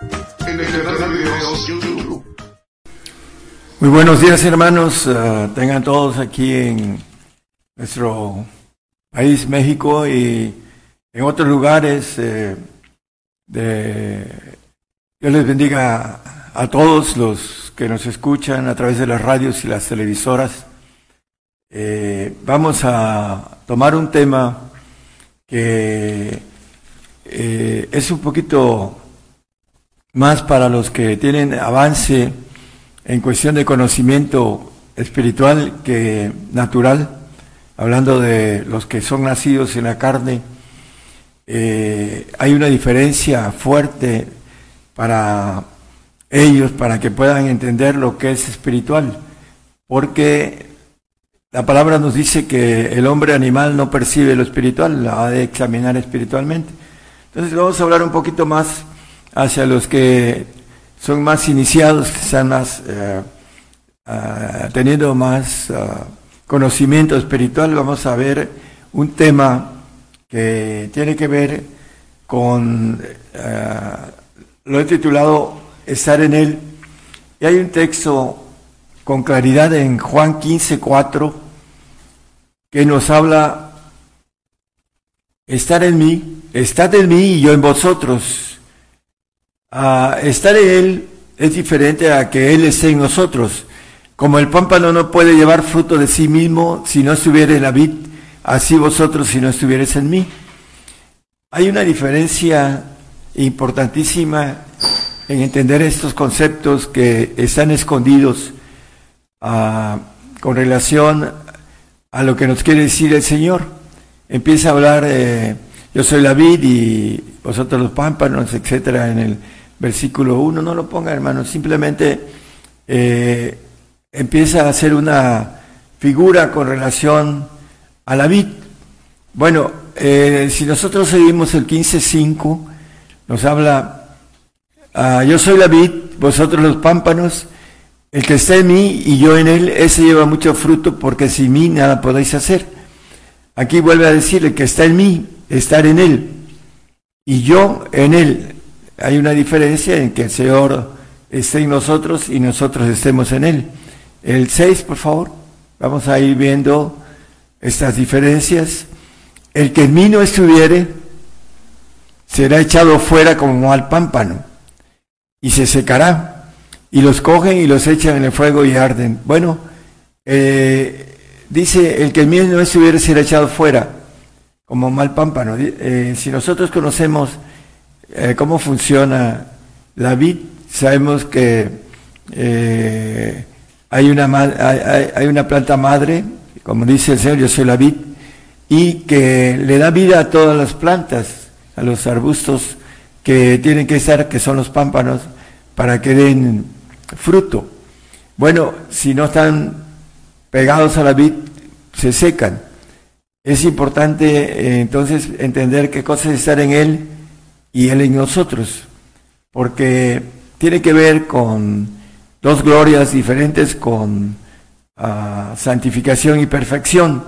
En el canal de videos YouTube.
Muy buenos días hermanos, Ah, tengan todos aquí en nuestro país México y en otros lugares. eh, de... Dios les bendiga a todos los que nos escuchan a través de las radios y las televisoras. Eh, vamos a tomar un tema que eh, es un poquito más para los que tienen avance en cuestión de conocimiento espiritual que natural, hablando de los que son nacidos en la carne, eh, hay una diferencia fuerte para ellos, para que puedan entender lo que es espiritual, porque la palabra nos dice que el hombre animal no percibe lo espiritual, la ha de examinar espiritualmente. Entonces vamos a hablar un poquito más hacia los que son más iniciados, que están más eh, ah, teniendo más ah, conocimiento espiritual. Vamos a ver un tema que tiene que ver con, ah, lo he titulado Estar en Él. Y hay un texto con claridad en Juan 15, 4, que nos habla, estar en mí, estad en mí y yo en vosotros. Ah, estar en Él es diferente a que Él esté en nosotros. Como el pámpano no puede llevar fruto de sí mismo si no estuviera en la vid, así vosotros si no estuvierais en mí. Hay una diferencia importantísima en entender estos conceptos que están escondidos ah, con relación a lo que nos quiere decir el Señor. Empieza a hablar, eh, yo soy la vid y vosotros los pámpanos, etcétera, en el versículo 1. No lo ponga, hermano, simplemente eh, empieza a hacer una figura con relación a la vid. Bueno, eh, si nosotros seguimos el 15.5, nos habla, ah, yo soy la vid, vosotros los pámpanos, el que está en mí y yo en él, ese lleva mucho fruto porque sin mí nada podéis hacer. Aquí vuelve a decir, el que está en mí, estar en él y yo en él. Hay una diferencia en que el Señor esté en nosotros y nosotros estemos en él. El 6, por favor. vamos a ir viendo estas diferencias. El que en mí no estuviere será echado fuera como al pámpano y se secará y los cogen y los echan en el fuego y arden. Bueno, eh, dice el que en mí no estuviere será echado fuera como mal pámpano. Eh, si nosotros conocemos eh, cómo funciona la vid, sabemos que eh, hay, una, hay una planta madre, como dice el Señor, yo soy la vid, y que le da vida a todas las plantas, a los arbustos que tienen que estar, que son los pámpanos, para que den fruto. Bueno, si no están pegados a la vid, se secan. Es importante eh, entonces entender qué cosa es estar en Él y Él en nosotros, porque tiene que ver con dos glorias diferentes, con ah, santificación y perfección.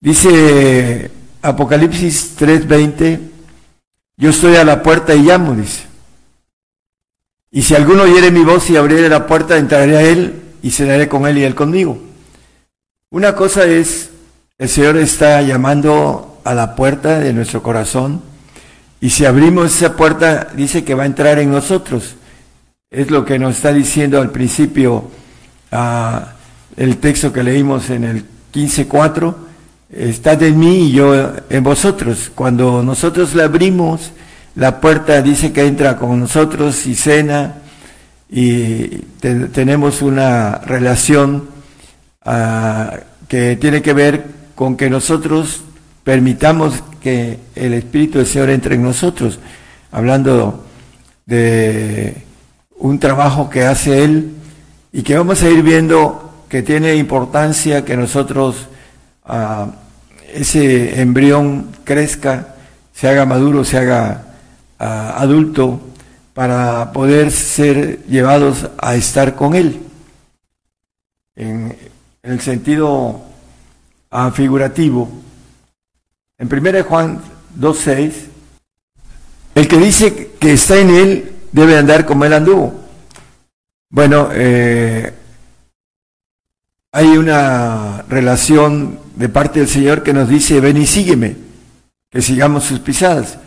Dice Apocalipsis 3:20, yo estoy a la puerta y llamo, dice. Y si alguno oyere mi voz y abriere la puerta, entraré a él y cenaré con él y él conmigo. Una cosa es, el Señor está llamando a la puerta de nuestro corazón y si abrimos esa puerta, dice que va a entrar en nosotros. Es lo que nos está diciendo al principio ah, el texto que leímos en el 15.4. Estad en mí y yo en vosotros. Cuando nosotros le abrimos la puerta, dice que entra con nosotros y cena y te- tenemos una relación ah, que tiene que ver con que nosotros permitamos que el Espíritu del Señor entre en nosotros, hablando de un trabajo que hace Él y que vamos a ir viendo que tiene importancia que nosotros, ah, ese embrión crezca, se haga maduro, se haga ah, adulto, para poder ser llevados a estar con Él. En, el sentido ah, figurativo, en 1 Juan 2.6, el que dice que está en Él debe andar como Él anduvo. Bueno, eh, hay una relación de parte del Señor que nos dice, ven y sígueme, que sigamos sus pisadas.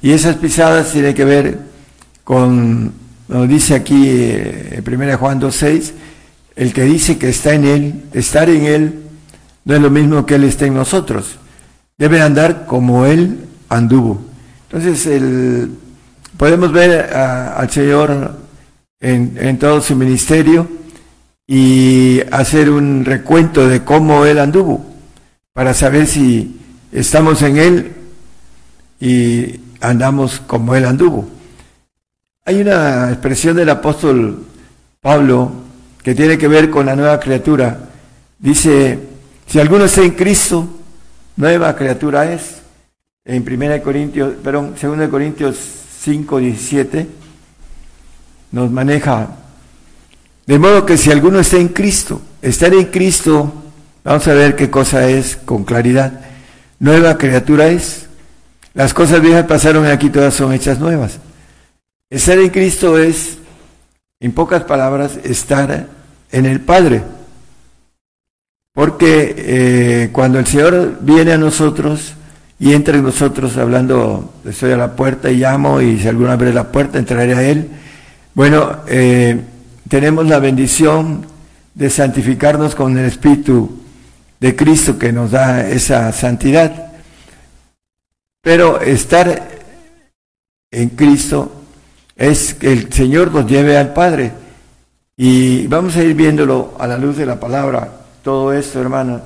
Y esas pisadas tienen que ver con, nos dice aquí eh, en 1 Juan 2.6, el que dice que está en Él, estar en Él, no es lo mismo que Él esté en nosotros. Debe andar como Él anduvo. Entonces, el, podemos ver al Señor en, en todo su ministerio y hacer un recuento de cómo Él anduvo, para saber si estamos en Él y andamos como Él anduvo. Hay una expresión del apóstol Pablo que tiene que ver con la nueva criatura. Dice, si alguno está en Cristo, nueva criatura es. En 1 Corintios, perdón, 2 Corintios 5, 17 nos maneja. De modo que si alguno está en Cristo, estar en Cristo, vamos a ver qué cosa es con claridad. Nueva criatura es. Las cosas viejas pasaron y aquí todas son hechas nuevas. Estar en Cristo es, en pocas palabras, estar en el Padre. Porque eh, cuando el Señor viene a nosotros y entra en nosotros hablando, estoy a la puerta y llamo y si alguno abre la puerta entraré a Él. Bueno, eh, tenemos la bendición de santificarnos con el Espíritu de Cristo que nos da esa santidad. Pero estar en Cristo es que el Señor nos lleve al Padre. Y vamos a ir viéndolo a la luz de la palabra, todo esto, hermano,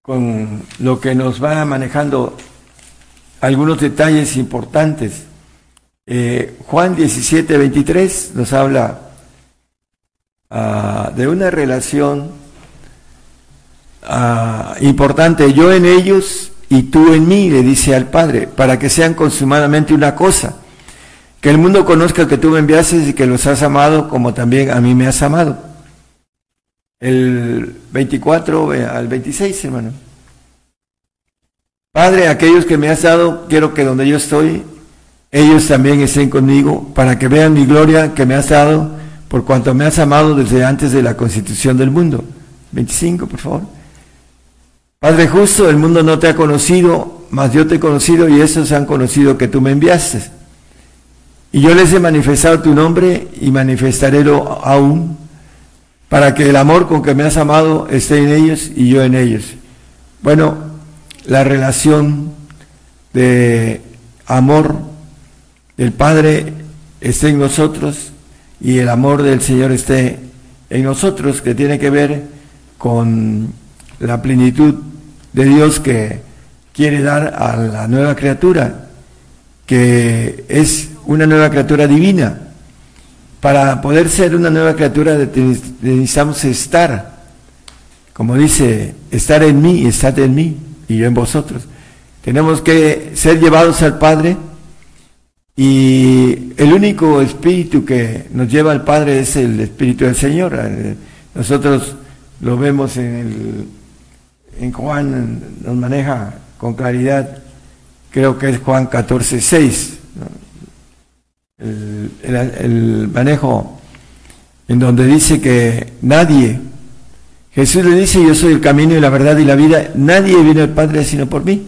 con lo que nos va manejando algunos detalles importantes. Eh, Juan 17, 23 nos habla ah, de una relación ah, importante. Yo en ellos y tú en mí, le dice al Padre, para que sean consumadamente una cosa. Que el mundo conozca que tú me enviaste y que los has amado como también a mí me has amado. El 24 eh, al 26, hermano. Padre, aquellos que me has dado, quiero que donde yo estoy, ellos también estén conmigo, para que vean mi gloria que me has dado, por cuanto me has amado desde antes de la constitución del mundo. 25, por favor. Padre justo, el mundo no te ha conocido, mas yo te he conocido y estos han conocido que tú me enviaste. Y yo les he manifestado tu nombre y manifestaré lo aún, para que el amor con que me has amado esté en ellos y yo en ellos. Bueno, la relación de amor del Padre esté en nosotros y el amor del Señor esté en nosotros, que tiene que ver con la plenitud de Dios que quiere dar a la nueva criatura, que es una nueva criatura divina. Para poder ser una nueva criatura necesitamos estar, como dice, estar en mí, estar en mí y yo en vosotros. Tenemos que ser llevados al Padre y el único espíritu que nos lleva al Padre es el Espíritu del Señor. Nosotros lo vemos en, el, en Juan, nos maneja con claridad, creo que es Juan 14, 6, el, manejo en donde dice que nadie, Jesús le dice, yo soy el camino y la verdad y la vida, nadie viene al Padre sino por mí.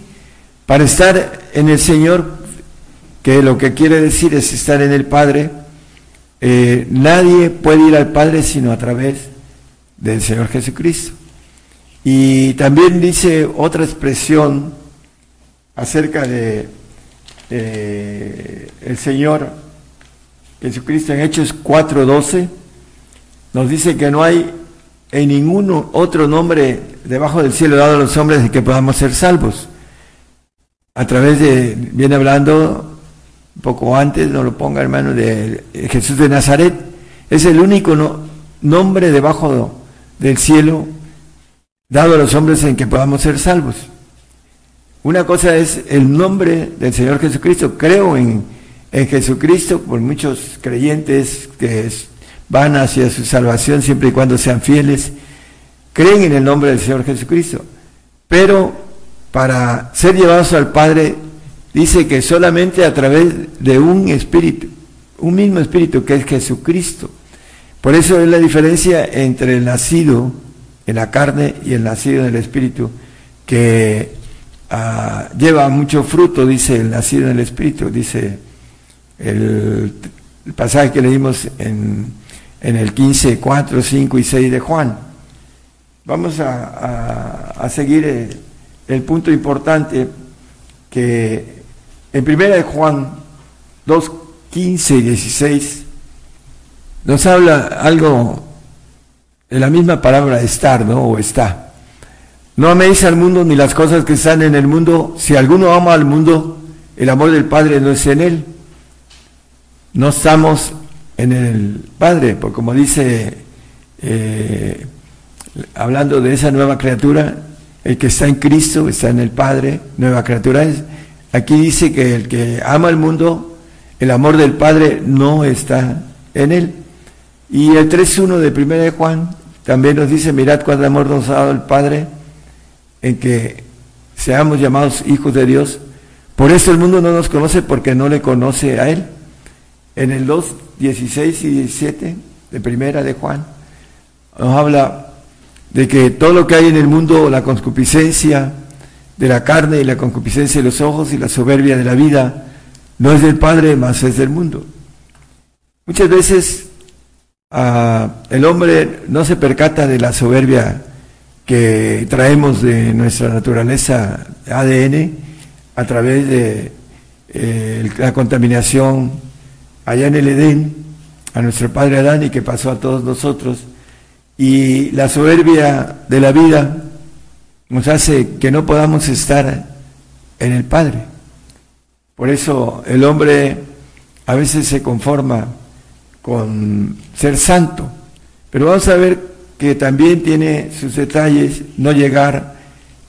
Para estar en el Señor, que lo que quiere decir es estar en el Padre, eh, nadie puede ir al Padre sino a través del Señor Jesucristo. Y también dice otra expresión acerca de el Señor Jesucristo en Hechos 4:12, nos dice que no hay en ningún otro nombre debajo del cielo dado a los hombres de que podamos ser salvos. A través de, viene hablando un poco antes, no lo ponga hermano, de Jesús de Nazaret, es el único no, nombre debajo del cielo dado a los hombres en que podamos ser salvos. Una cosa es el nombre del Señor Jesucristo. Creo en, en Jesucristo por muchos creyentes que van hacia su salvación siempre y cuando sean fieles. Creen en el nombre del Señor Jesucristo. Pero para ser llevados al Padre, dice que solamente a través de un espíritu, un mismo espíritu que es Jesucristo. Por eso es la diferencia entre el nacido en la carne y el nacido en el espíritu, que uh, lleva mucho fruto, dice el nacido en el espíritu, dice el, el pasaje que leímos en, en, el 15, 4, 5 y 6 de Juan. Vamos a, a, seguir. Eh, el punto importante que en primera de Juan 2, 15 y 16 nos habla algo de la misma palabra estar, ¿no? O está. No améis al mundo ni las cosas que están en el mundo. Si alguno ama al mundo, el amor del Padre no es en él. No estamos en el Padre, porque como dice, eh, hablando de esa nueva criatura, el que está en Cristo está en el Padre, nueva criatura. Aquí dice que el que ama el mundo, el amor del Padre no está en él. Y el 3.1 de 1 de Juan también nos dice, mirad cuánto amor nos ha dado el Padre en que seamos llamados hijos de Dios. Por eso el mundo no nos conoce porque no le conoce a Él. En el 2, 16 y 17 de primera de Juan nos habla de que todo lo que hay en el mundo, la concupiscencia de la carne y la concupiscencia de los ojos y la soberbia de la vida, no es del Padre, más es del mundo. Muchas veces uh, el hombre no se percata de la soberbia que traemos de nuestra naturaleza ADN a través de eh, la contaminación allá en el Edén, a nuestro padre Adán y que pasó a todos nosotros y la soberbia de la vida nos hace que no podamos estar en el Padre. Por eso el hombre a veces se conforma con ser santo, pero vamos a ver que también tiene sus detalles no llegar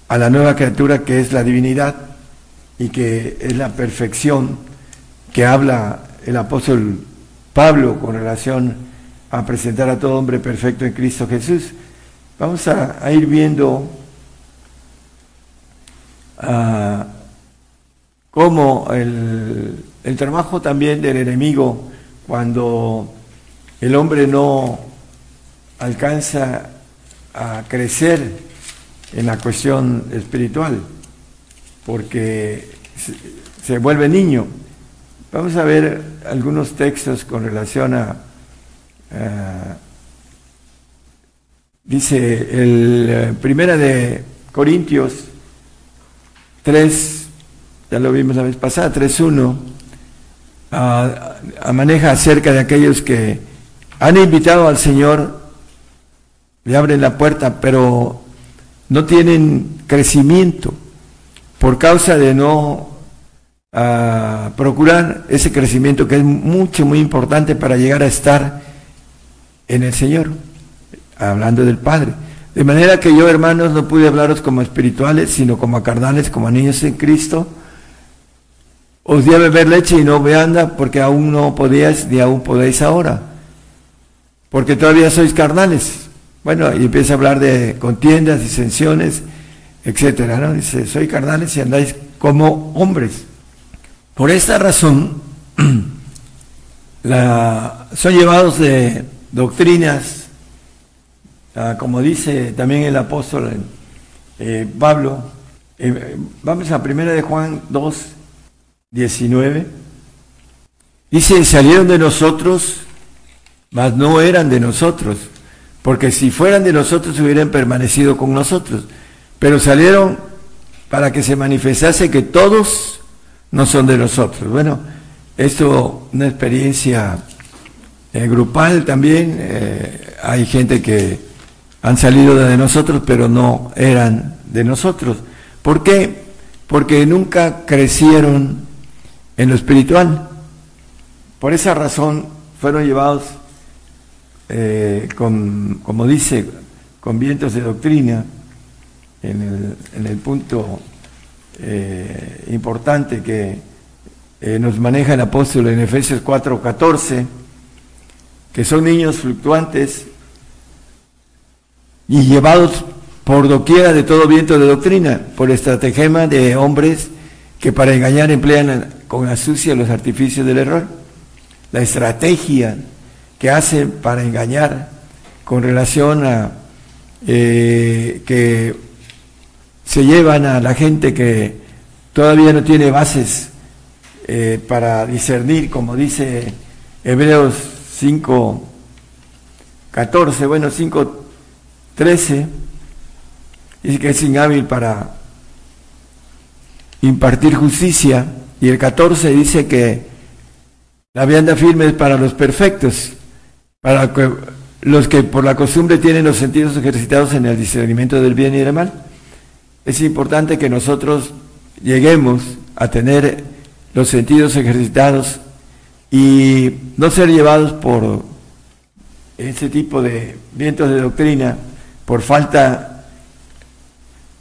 a la nueva criatura que es la divinidad y que es la perfección que habla el apóstol Pablo con relación a presentar a todo hombre perfecto en Cristo Jesús. Vamos a, ir viendo uh, cómo el, trabajo también del enemigo cuando el hombre no alcanza a crecer en la cuestión espiritual, porque se vuelve niño. Vamos a ver algunos textos con relación a, a dice el eh, primera de Corintios 3, ya lo vimos la vez pasada, 3.1, ah, ah, maneja acerca de aquellos que han invitado al Señor, le abren la puerta, pero no tienen crecimiento por causa de no ah, procurar ese crecimiento que es mucho, muy importante para llegar a estar en el Señor, hablando del Padre. De manera que yo, hermanos, no pude hablaros como espirituales, sino como carnales, como niños en Cristo. Os di a beber leche y no veanda, porque aún no podíais ni aún podéis ahora. Porque todavía sois carnales. Bueno, y empieza a hablar de contiendas, disensiones, etcétera, ¿no? Dice, soy carnales y andáis como hombres. Por esta razón, son llevados de doctrinas como dice también el apóstol eh, Pablo, eh, vamos a primera de Juan 2, 19. Dice, salieron de nosotros, mas no eran de nosotros, porque si fueran de nosotros hubieran permanecido con nosotros, pero salieron para que se manifestase que todos no son de nosotros. Bueno, esto una experiencia eh, grupal también, hay gente que han salido de nosotros, pero no eran de nosotros. ¿Por qué? Porque nunca crecieron en lo espiritual. Por esa razón fueron llevados, eh, con, como dice, con vientos de doctrina, en el, punto eh, importante que eh, nos maneja el apóstol en Efesios 4:14, que son niños fluctuantes y llevados por doquiera de todo viento de doctrina, por estratagema de hombres que para engañar emplean con astucia los artificios del error. La estrategia que hacen para engañar con relación a eh, que se llevan a la gente que todavía no tiene bases eh, para discernir, como dice Hebreos 5, 14, bueno, 5, 13 dice que es inhábil para impartir justicia y el 14 dice que la vianda firme es para los perfectos, para los que por la costumbre tienen los sentidos ejercitados en el discernimiento del bien y del mal. Es importante que nosotros lleguemos a tener los sentidos ejercitados y no ser llevados por ese tipo de vientos de doctrina por falta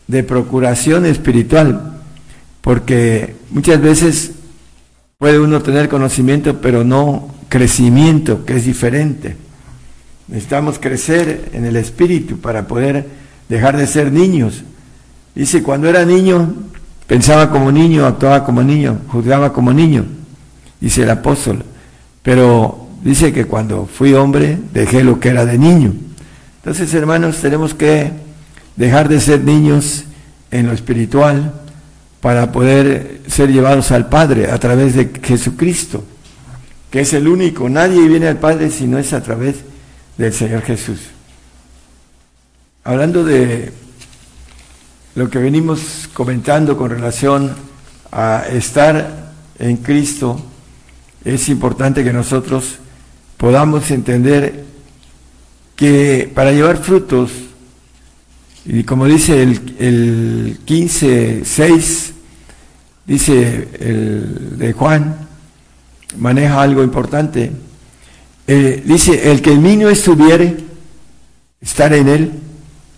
de procuración espiritual, porque muchas veces puede uno tener conocimiento, pero no crecimiento, que es diferente. Necesitamos crecer en el espíritu para poder dejar de ser niños. Dice, cuando era niño, pensaba como niño, actuaba como niño, juzgaba como niño, dice el apóstol. Pero dice que cuando fui hombre, dejé lo que era de niño. Entonces, hermanos, tenemos que dejar de ser niños en lo espiritual para poder ser llevados al Padre a través de Jesucristo, que es el único. Nadie viene al Padre si no es a través del Señor Jesús. Hablando de lo que venimos comentando con relación a estar en Cristo, es importante que nosotros podamos entender que para llevar frutos, y como dice el, el 15, 6, dice el de Juan, maneja algo importante. Eh, dice, el que el niño estuviere, estar en él,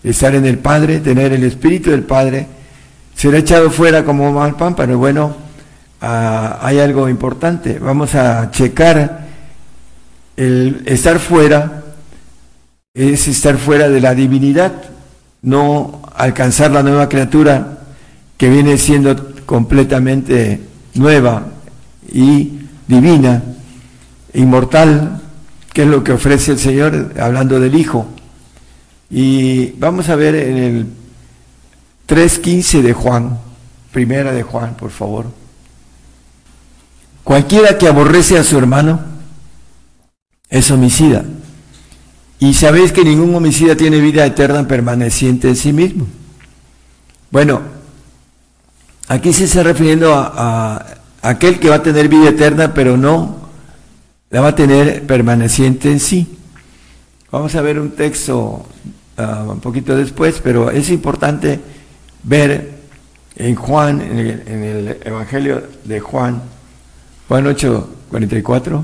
estar en el Padre, tener el Espíritu del Padre, será echado fuera como mal pámpano. Bueno, ah, hay algo importante. Vamos a checar el estar fuera es estar fuera de la divinidad, no alcanzar la nueva criatura que viene siendo completamente nueva y divina, inmortal, que es lo que ofrece el Señor hablando del Hijo. Y vamos a ver en el 3.15 de Juan, primera de Juan, por favor. Cualquiera que aborrece a su hermano es homicida. Y sabéis que ningún homicida tiene vida eterna permaneciente en sí mismo. Bueno, aquí se está refiriendo a, a aquel que va a tener vida eterna, pero no la va a tener permaneciente en sí. Vamos a ver un texto ah, un poquito después, pero es importante ver en Juan, en el, Evangelio de Juan, Juan 8, 44,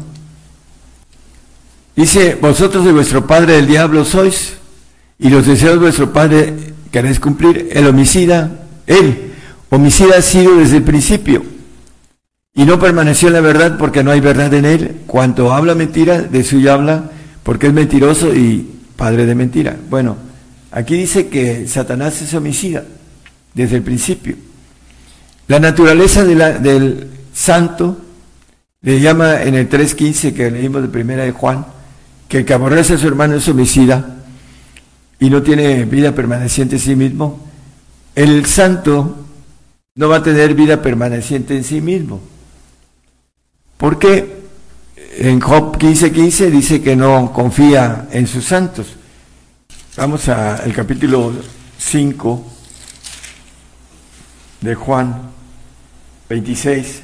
dice, vosotros de vuestro padre el diablo sois, y los deseos de vuestro padre queréis cumplir. El homicida, él, homicida ha sido desde el principio, y no permaneció en la verdad porque no hay verdad en él. Cuanto habla mentira, de suyo habla, porque es mentiroso y padre de mentira. Bueno, aquí dice que Satanás es homicida desde el principio. La naturaleza del santo le llama en el 3.15 que leímos de primera de Juan, que el que aborrece a su hermano es homicida y no tiene vida permaneciente en sí mismo. El santo no va a tener vida permaneciente en sí mismo. Porque en Job 15:15 dice que no confía en sus santos. Vamos al capítulo 5 de Juan 26.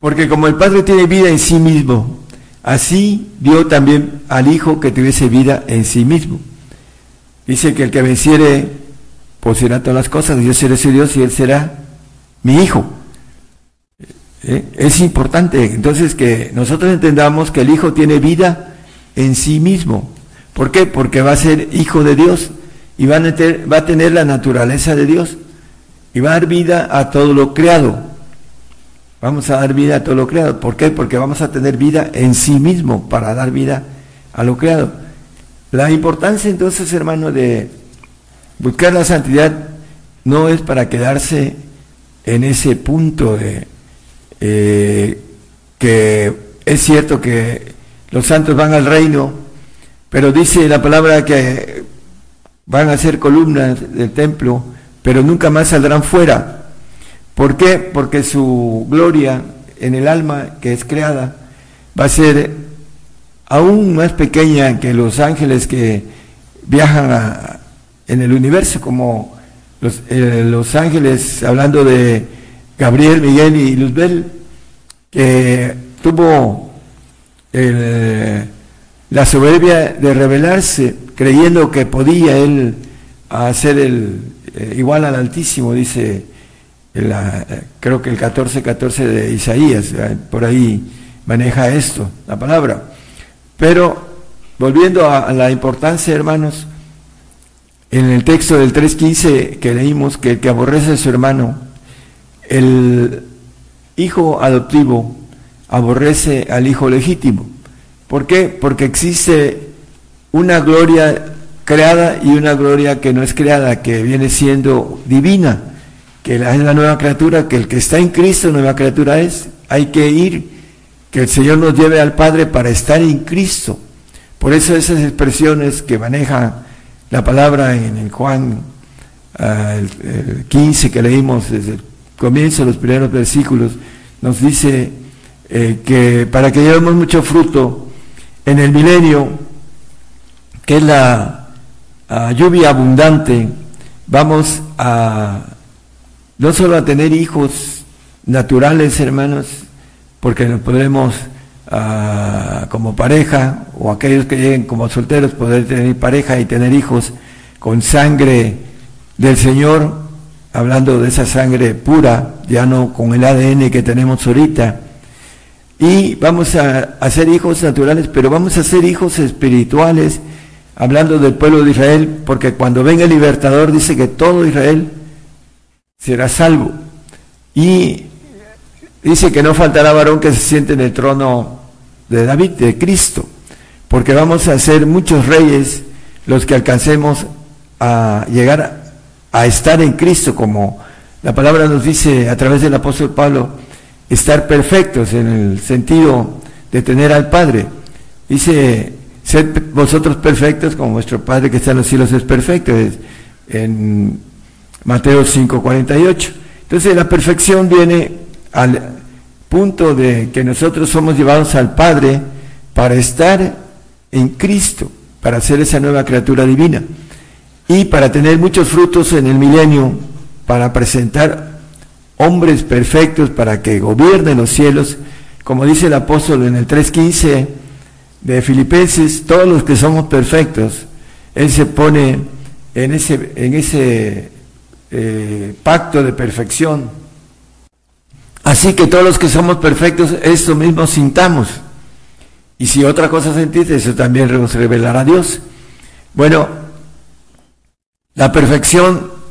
Porque como el Padre tiene vida en sí mismo, así dio también al Hijo que tuviese vida en sí mismo. Dice que el que venciere poseerá todas las cosas, yo seré su Dios y él será mi Hijo. ¿Eh? Es importante entonces que nosotros entendamos que el Hijo tiene vida en sí mismo. ¿Por qué? Porque va a ser hijo de Dios y va a, tener, va a tener la naturaleza de Dios y va a dar vida a todo lo creado. Vamos a dar vida a todo lo creado. ¿Por qué? Porque vamos a tener vida en sí mismo para dar vida a lo creado. La importancia entonces, hermano, de buscar la santidad no es para quedarse en ese punto de eh, que es cierto que los santos van al reino, pero dice la palabra que van a ser columnas del templo, pero nunca más saldrán fuera. ¿Por qué? Porque su gloria en el alma que es creada va a ser aún más pequeña que los ángeles que viajan en el universo, como eh, los ángeles, hablando de Gabriel, Miguel y Luzbel, que tuvo el, la soberbia de rebelarse, creyendo que podía él hacer el eh, igual al Altísimo, dice la- eh, creo que el 14, 14 de Isaías, eh, por ahí maneja esto, la palabra. Pero volviendo a, a la importancia, hermanos, en el texto del 3.15 que leímos, que el que aborrece a su hermano, el hijo adoptivo aborrece al hijo legítimo. ¿Por qué? Porque existe una gloria creada y una gloria que no es creada, que viene siendo divina, que es la nueva criatura, que el que está en Cristo, nueva criatura es. Hay que ir, que el Señor nos lleve al Padre para estar en Cristo. Por eso esas expresiones que maneja la palabra en el Juan ah, el, el 15 que leímos desde el comienzo, los primeros versículos, nos dice eh, que para que llevemos mucho fruto en el milenio, que es la lluvia abundante, vamos a no solo a tener hijos naturales, hermanos, porque nos podremos como pareja, o aquellos que lleguen como solteros, poder tener pareja y tener hijos con sangre del Señor, hablando de esa sangre pura, ya no con el ADN que tenemos ahorita. Y vamos a, a ser hijos naturales, pero vamos a ser hijos espirituales, hablando del pueblo de Israel, porque cuando venga el libertador dice que todo Israel será salvo. Y dice que no faltará varón que se siente en el trono de David, de Cristo, porque vamos a ser muchos reyes los que alcancemos a llegar a estar en Cristo, como la palabra nos dice a través del apóstol Pablo, estar perfectos en el sentido de tener al Padre. Dice sed vosotros perfectos como vuestro Padre que está en los cielos es perfecto, en Mateo 5:48. Entonces la perfección viene al punto de que nosotros somos llevados al Padre para estar en Cristo, para ser esa nueva criatura divina y para tener muchos frutos en el milenio, para presentar hombres perfectos para que gobiernen los cielos, como dice el apóstol en el 3.15 de Filipenses, todos los que somos perfectos, Él se pone en ese, en ese eh, pacto de perfección. Así que todos los que somos perfectos, esto mismo sintamos. Y si otra cosa sentís, eso también nos revelará Dios. Bueno, la perfección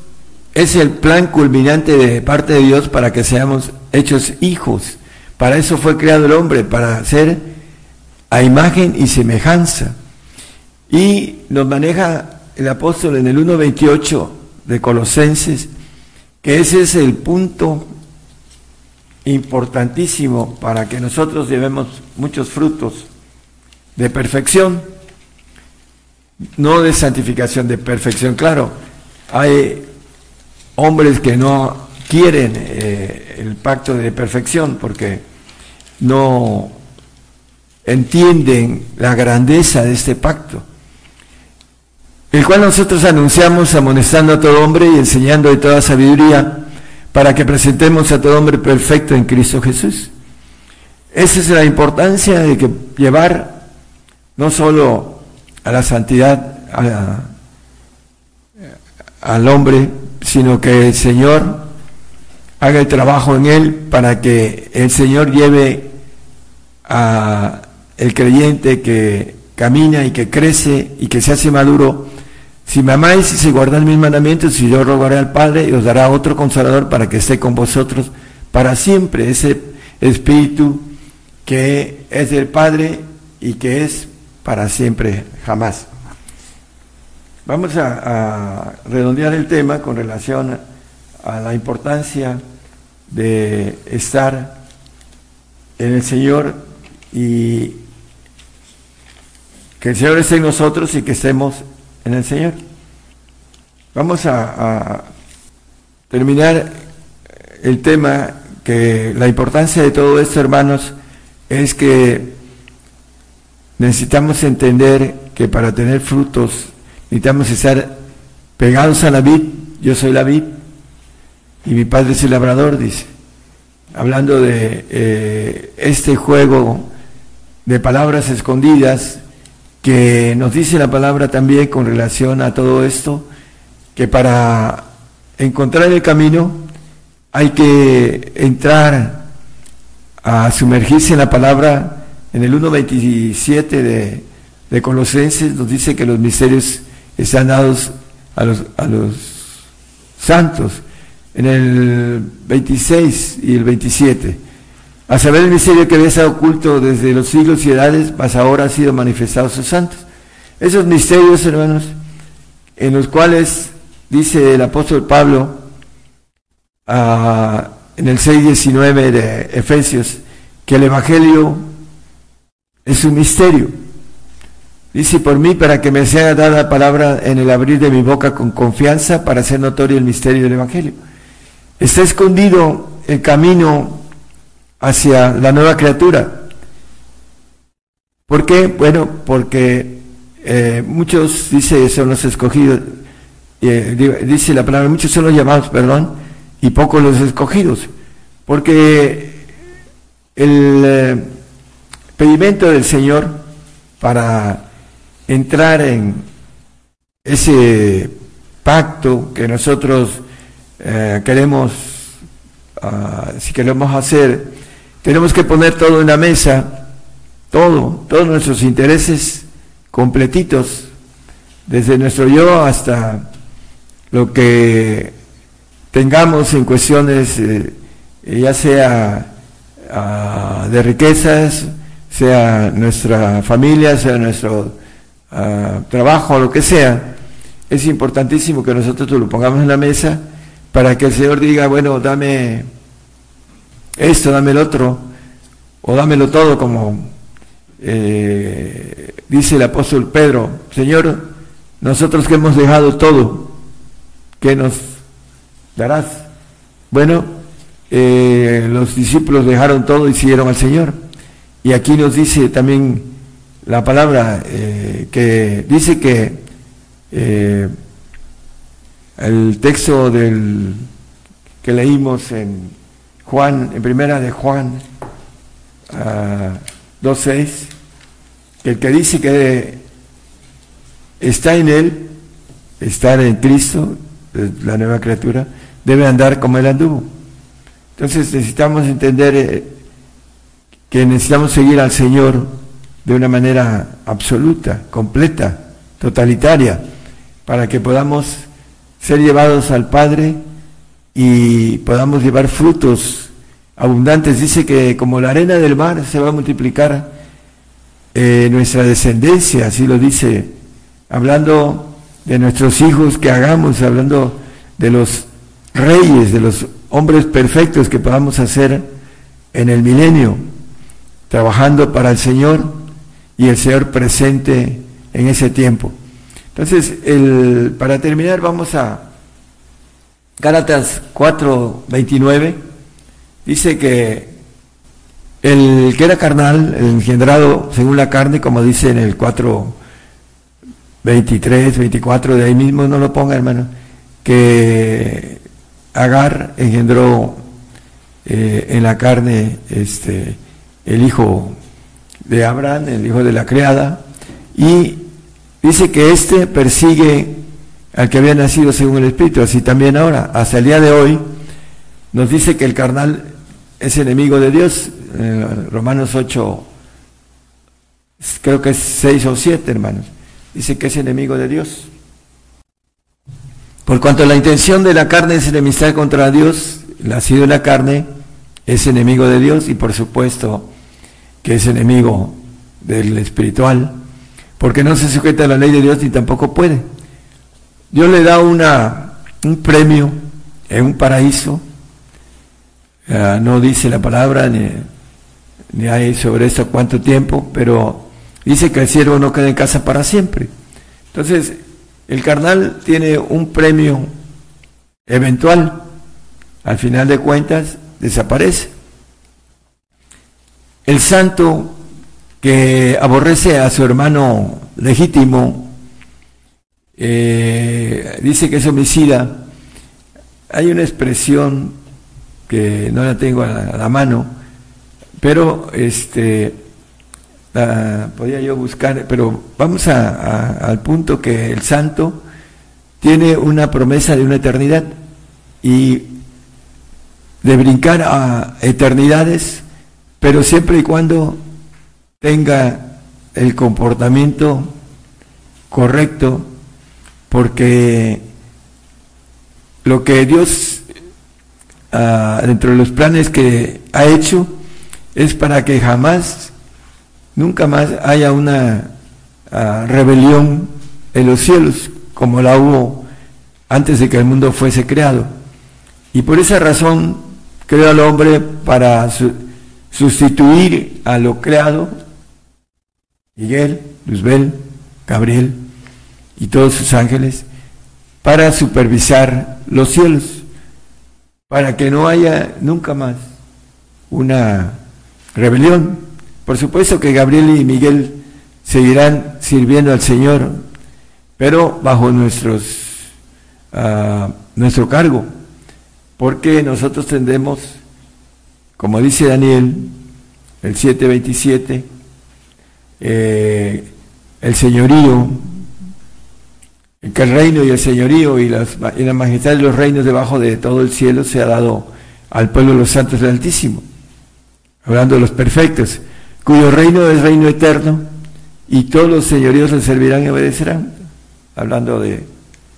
es el plan culminante de parte de Dios para que seamos hechos hijos. Para eso fue creado el hombre, para ser a imagen y semejanza. Y nos maneja el apóstol en el 1.28 de Colosenses, que ese es el punto importantísimo para que nosotros llevemos muchos frutos de perfección, no de santificación, de perfección. Claro, hay hombres que no quieren eh, el pacto de perfección porque no entienden la grandeza de este pacto, el cual nosotros anunciamos amonestando a todo hombre y enseñando de toda sabiduría para que presentemos a todo hombre perfecto en Cristo Jesús. Esa es la importancia de que llevar no solo a la santidad al hombre, sino que el Señor haga el trabajo en él para que el Señor lleve a el creyente que camina y que crece y que se hace maduro. Si me amáis y si guardáis mis mandamientos, y yo rogaré al Padre y os dará otro consolador para que esté con vosotros para siempre. Ese Espíritu que es del Padre y que es para siempre, jamás. Vamos a, redondear el tema con relación a la importancia de estar en el Señor y que el Señor esté en nosotros y que estemos en el Señor. Vamos a, a terminar el tema que la importancia de todo esto, hermanos, es que necesitamos entender que para tener frutos necesitamos estar pegados a la vid. Yo soy la vid y mi padre es el labrador, dice. Hablando de eh, este juego de palabras escondidas que nos dice la palabra también con relación a todo esto, que para encontrar el camino hay que entrar a sumergirse en la palabra. En el 1.27 de, de Colosenses nos dice que los misterios están dados a los, a los santos. En el 26 y el 27. A saber el misterio que había estado oculto desde los siglos y edades, mas ahora ha sido manifestado a sus santos. Esos misterios, hermanos, en los cuales dice el apóstol Pablo ah, en el 6.19 de Efesios, que el Evangelio es un misterio. Dice por mí para que me sea dada palabra en el abrir de mi boca con confianza para hacer notorio el misterio del Evangelio. Está escondido el camino hacia la nueva criatura. ¿Por qué? Bueno, porque eh, muchos, dice, son los escogidos, eh, dice la palabra, muchos son los llamados, perdón, y pocos los escogidos. Porque el eh, pedimento del Señor para entrar en ese pacto que nosotros eh, queremos, ah, si queremos hacer, tenemos que poner todo en la mesa, todo, todos nuestros intereses completitos, desde nuestro yo hasta lo que tengamos en cuestiones, eh, ya sea ah, de riquezas, sea nuestra familia, sea nuestro trabajo, lo que sea, es importantísimo que nosotros lo pongamos en la mesa para que el Señor diga, bueno, dame esto, dame el otro, o dámelo todo como eh, dice el apóstol Pedro, Señor, nosotros que hemos dejado todo, ¿qué nos darás? Bueno, eh, los discípulos dejaron todo y siguieron al Señor. Y aquí nos dice también la palabra eh, que dice que eh, el texto del que leímos en Juan, en primera de Juan uh, 2.6, que el que dice que está en él, estar en Cristo, la nueva criatura, debe andar como él anduvo. Entonces necesitamos entender eh, que necesitamos seguir al Señor de una manera absoluta, completa, totalitaria, para que podamos ser llevados al Padre y podamos llevar frutos abundantes. Dice que como la arena del mar se va a multiplicar eh, nuestra descendencia, así lo dice, hablando de nuestros hijos que hagamos, hablando de los reyes, de los hombres perfectos que podamos hacer en el milenio, trabajando para el Señor y el Señor presente en ese tiempo. Entonces, para terminar, vamos a Gálatas 4, 29. Dice que el que era carnal, el engendrado según la carne, como dice en el 4, 23, 24, de ahí mismo no lo ponga, hermano, que Agar engendró eh, en la carne este, el hijo de Abraham, el hijo de la criada, y dice que éste persigue al que había nacido según el Espíritu, así también ahora, hasta el día de hoy, nos dice que el carnal es enemigo de Dios, eh, Romanos 8, creo que es 6 o 7, hermanos, dice que es enemigo de Dios. Por cuanto la intención de la carne es enemistad contra Dios, nacido en la carne es enemigo de Dios y por supuesto que es enemigo del espiritual, porque no se sujeta a la ley de Dios ni tampoco puede. Dios le da una, un premio en un paraíso, uh, no dice la palabra ni, ni hay sobre eso cuánto tiempo, pero dice que el siervo no queda en casa para siempre. Entonces, el carnal tiene un premio eventual, al final de cuentas desaparece. El santo que aborrece a su hermano legítimo, eh, dice que es homicida. Hay una expresión que no la tengo a la, la mano, pero este Uh, podía yo buscar, pero vamos a, al punto que el santo tiene una promesa de una eternidad y de brincar a eternidades, pero siempre y cuando tenga el comportamiento correcto, porque lo que Dios, uh, dentro de los planes que ha hecho, es para que jamás nunca más haya una uh, rebelión en los cielos como la hubo antes de que el mundo fuese creado. Y por esa razón creó al hombre para su sustituir a lo creado, Miguel, Luzbel, Gabriel y todos sus ángeles, para supervisar los cielos, para que no haya nunca más una rebelión. Por supuesto que Gabriel y Miguel seguirán sirviendo al Señor, pero bajo nuestros, uh, nuestro cargo, porque nosotros tendemos, como dice Daniel, el 727, eh, el señorío, que el reino y el señorío y, las, y la majestad de los reinos debajo de todo el cielo se ha dado al pueblo de los santos del Altísimo, hablando de los perfectos cuyo reino es reino eterno, y todos los señoríos le servirán y obedecerán. Hablando de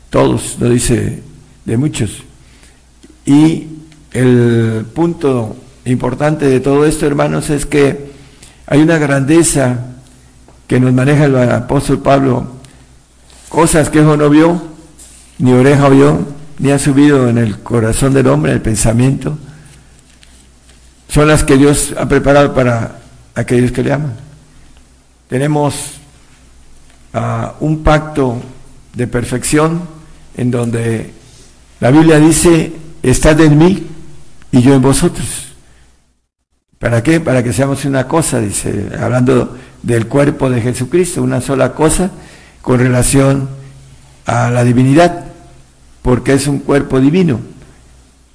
todos, no dice de muchos. Y el punto importante de todo esto, hermanos, es que hay una grandeza que nos maneja el apóstol Pablo, cosas que ojo no vio, ni oreja vio, ni ha subido en el corazón del hombre, el pensamiento, son las que Dios ha preparado para aquellos que le aman. tenemos ah, un pacto de perfección en donde la Biblia dice, estad en mí y yo en vosotros. ¿Para qué? Para que seamos una cosa, dice, hablando del cuerpo de Jesucristo, una sola cosa con relación a la divinidad, porque es un cuerpo divino.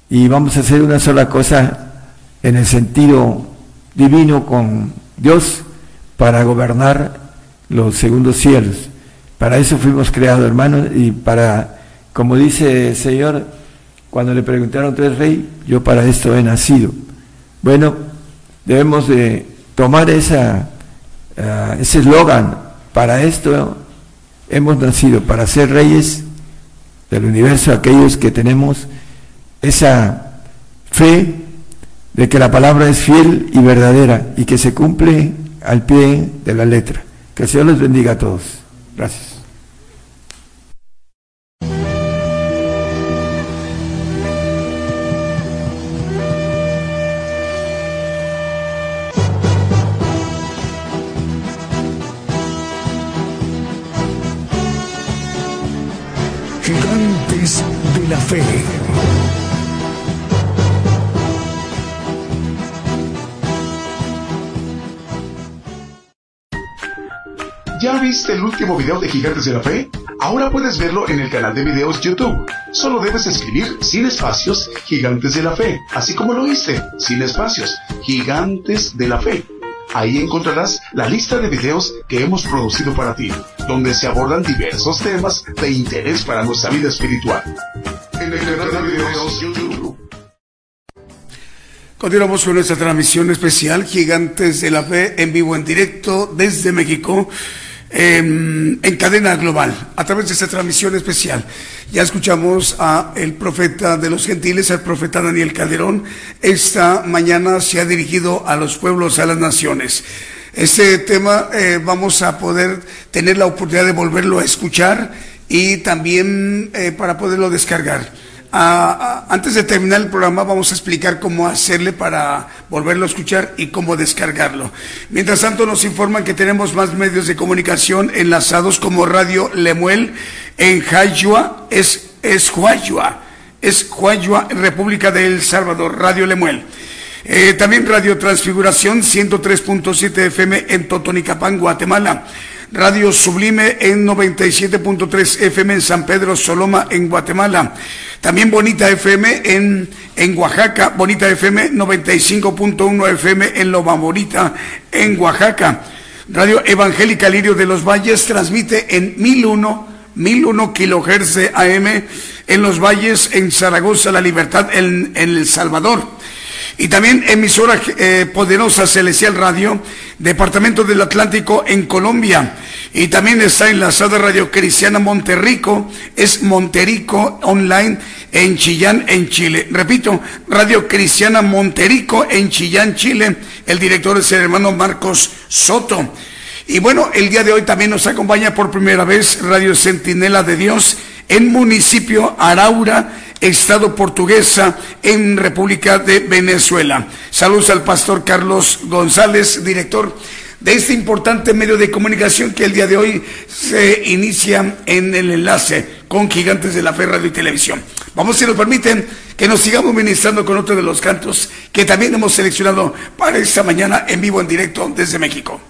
Y vamos a hacer una sola cosa en el sentido divino con Dios para gobernar los segundos cielos. Para eso fuimos creados, hermanos, y para, como dice el Señor, cuando le preguntaron, ¿tú eres rey? Yo para esto he nacido. Bueno, debemos de tomar esa, uh, ese eslogan, para esto hemos nacido, para ser reyes del universo, aquellos que tenemos esa fe de que la palabra es fiel y verdadera y que se cumple al pie de la letra. Que el Señor les bendiga a todos. Gracias.
Último video de Gigantes de la Fe? Ahora puedes verlo en el canal de videos YouTube. Solo debes escribir sin espacios Gigantes de la Fe, así como lo oíste, sin espacios, Gigantes de la Fe. Ahí encontrarás la lista de videos que hemos producido para ti, donde se abordan diversos temas de interés para nuestra vida espiritual.
Continuamos con nuestra transmisión especial Gigantes de la Fe en vivo en directo desde México en, en cadena global a través de esta transmisión especial. Ya escuchamos a el profeta de los gentiles, el profeta Daniel Calderón. Esta mañana se ha dirigido a los pueblos, a las naciones. Este tema eh, vamos a poder tener la oportunidad de volverlo a escuchar y también eh, para poderlo descargar. Ah, ah, antes de terminar el programa vamos a explicar cómo hacerle para volverlo a escuchar y cómo descargarlo. Mientras tanto nos informan que tenemos más medios de comunicación enlazados como Radio Lemuel en Jayua, es, es Huayua, es Huayua, República de El Salvador, Radio Lemuel. Eh, también Radio Transfiguración 103.7 FM en Totonicapán, Guatemala. Radio Sublime en 97.3 FM en San Pedro Soloma, en Guatemala. También Bonita FM en, en Oaxaca, Bonita FM 95.1 FM en Loma Bonita, en Oaxaca. Radio Evangélica Lirio de los Valles transmite en 1001, 1001 kilohertz AM en los Valles, en Zaragoza, La Libertad, en, en El Salvador. Y también emisora eh, poderosa Celestial Radio, Departamento del Atlántico en Colombia. Y también está enlazada Radio Cristiana Monterrico, es Monterico Online en Chillán, en Chile. Repito, Radio Cristiana Monterico en Chillán, Chile. El director es el hermano Marcos Soto. Y bueno, el día de hoy también nos acompaña por primera vez Radio Centinela de Dios en municipio Araura, Estado portuguesa en República de Venezuela. Saludos al pastor Carlos González, director de este importante medio de comunicación que el día de hoy se inicia en el enlace con Gigantes de la Fe Radio y Televisión. Vamos, si nos permiten, que nos sigamos ministrando con otro de los cantos que también hemos seleccionado para esta mañana en vivo, en directo desde México.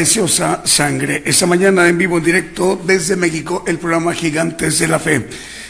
preciosa sangre.
Esta mañana en vivo, en directo desde México, el programa Gigantes de la Fe.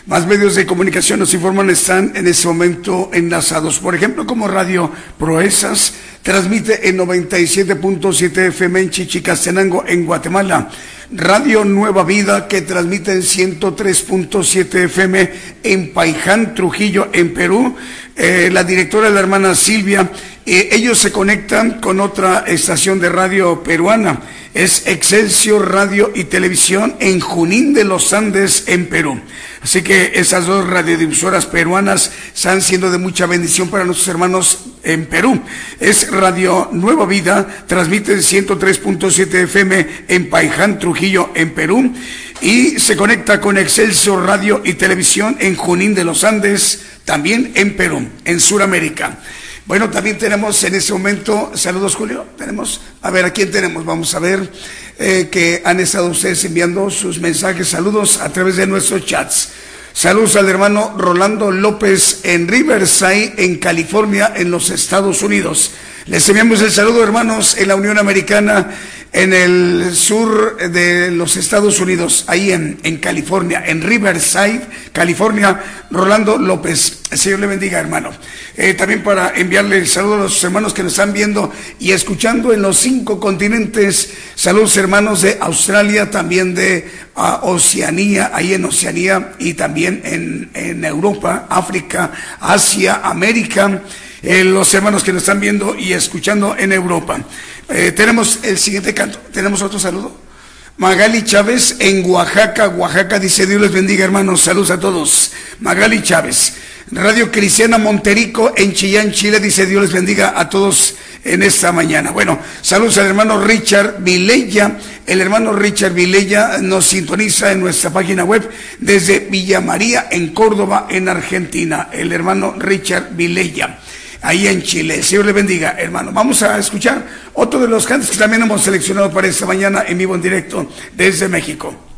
Más medios de comunicación nos informan están en este momento enlazados. Por ejemplo, como Radio Proezas transmite en 97.7 FM en Chichicastenango, en Guatemala. Radio Nueva Vida que transmite en 103.7 FM en Paiján, Trujillo, en Perú. Eh, la directora, la hermana Silvia, eh, ellos se conectan con otra estación de radio peruana. Es Excelsior Radio y Televisión en Junín de los Andes, en Perú. Así que esas dos radiodifusoras peruanas están siendo de mucha bendición para nuestros hermanos en Perú. Es Radio Nueva Vida, transmite en 103.7 FM en Paiján, Trujillo, en Perú. Y se conecta con Excelsior Radio y Televisión en Junín de los Andes, también en Perú, en Sudamérica. Bueno, también tenemos en este momento, saludos Julio, tenemos, a ver, ¿a quién tenemos? Vamos a ver eh, que han estado ustedes enviando sus mensajes, saludos a través de nuestros chats. Saludos al hermano Rolando López en Riverside, en California, en los Estados Unidos. Les enviamos el saludo, hermanos, en la Unión Americana, en el sur de los Estados Unidos, ahí en, en California, en Riverside, California, Rolando López. Señor le bendiga, hermano. Eh, también para enviarle el saludo a los hermanos que nos están viendo y escuchando en los cinco continentes. Saludos, hermanos de Australia, también de uh, Oceanía, ahí en Oceanía y también en, en Europa, África, Asia, América eh, los hermanos que nos están viendo y escuchando en Europa. Eh, tenemos el siguiente canto. ¿Tenemos otro saludo? Magali Chávez en Oaxaca, Oaxaca dice Dios les bendiga hermanos, saludos a todos. Magali Chávez. Radio Cristiana Monterico en Chillán, Chile dice Dios les bendiga a todos en esta mañana. Bueno, saludos al hermano Richard Vilella. El hermano Richard Vilella nos sintoniza en nuestra página web desde Villa María en Córdoba, en Argentina. El hermano Richard Vilella ahí en Chile. Señor le bendiga, hermano. Vamos a escuchar otro de los cantos que también hemos seleccionado para esta mañana en vivo en directo desde México.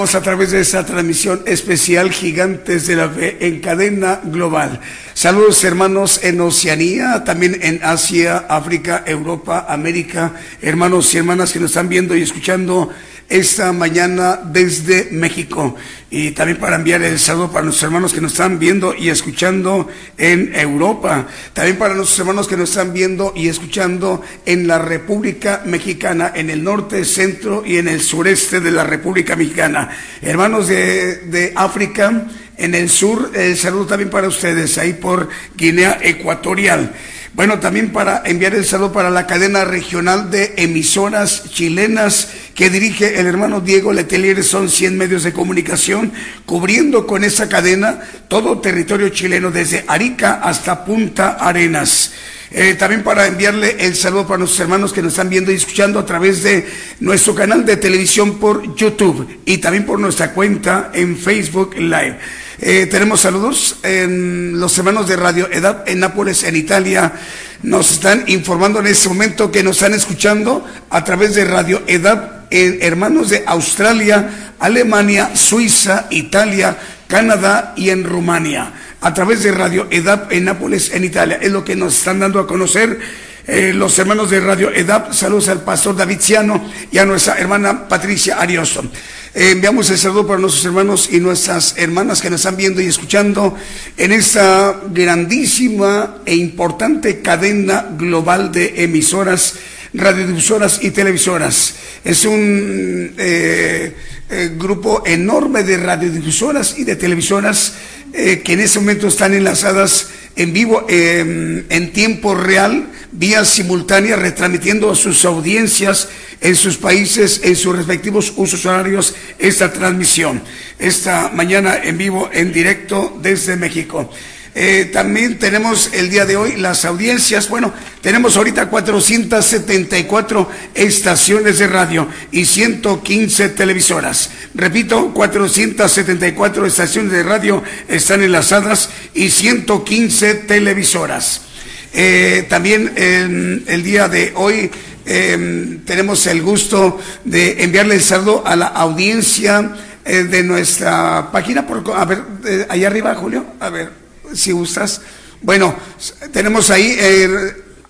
A través de esta transmisión especial Gigantes de la Fe en cadena global. Saludos hermanos en Oceanía, también en Asia, África, Europa, América, hermanos y hermanas que nos están viendo y escuchando esta mañana desde México. Y también para enviar el saludo para nuestros hermanos que nos están viendo y escuchando en Europa. También para nuestros hermanos que nos están viendo y escuchando en la República Mexicana, en el norte, centro y en el sureste de la República Mexicana. Hermanos de, de África, en el sur, el saludo también para ustedes, ahí por Guinea Ecuatorial. Bueno, también para enviar el saludo para la cadena regional de emisoras chilenas que dirige el hermano Diego Letelier. Son 100 medios de comunicación cubriendo con esa cadena todo territorio chileno desde Arica hasta Punta Arenas. Eh, también para enviarle el saludo para nuestros hermanos que nos están viendo y escuchando a través de nuestro canal de televisión por YouTube y también por nuestra cuenta en Facebook Live. Eh, tenemos saludos en los hermanos de Radio Edad en Nápoles, en Italia. Nos están informando en este momento que nos están escuchando a través de Radio Edad en hermanos de Australia, Alemania, Suiza, Italia, Canadá y en Rumania. A través de Radio Edad en Nápoles, en Italia. Es lo que nos están dando a conocer eh, los hermanos de Radio EDAP, saludos al pastor David Ciano y a nuestra hermana Patricia Ariosto. Eh, enviamos el saludo para nuestros hermanos y nuestras hermanas que nos están viendo y escuchando en esta grandísima e importante cadena global de emisoras, radiodifusoras y televisoras. Es un eh, eh, grupo enorme de radiodifusoras y de televisoras eh, que en ese momento están enlazadas en vivo, eh, en tiempo real, vía simultánea, retransmitiendo a sus audiencias en sus países, en sus respectivos usos horarios, esta transmisión. Esta mañana en vivo, en directo desde México. Eh, también tenemos el día de hoy las audiencias. Bueno, tenemos ahorita 474 estaciones de radio y 115 televisoras. Repito, 474 estaciones de radio están enlazadas y 115 televisoras. Eh, también eh, el día de hoy eh, tenemos el gusto de enviarle el saludo a la audiencia eh, de nuestra página. Por, a ver, allá arriba, Julio, a ver si gustas. Bueno, tenemos ahí, eh,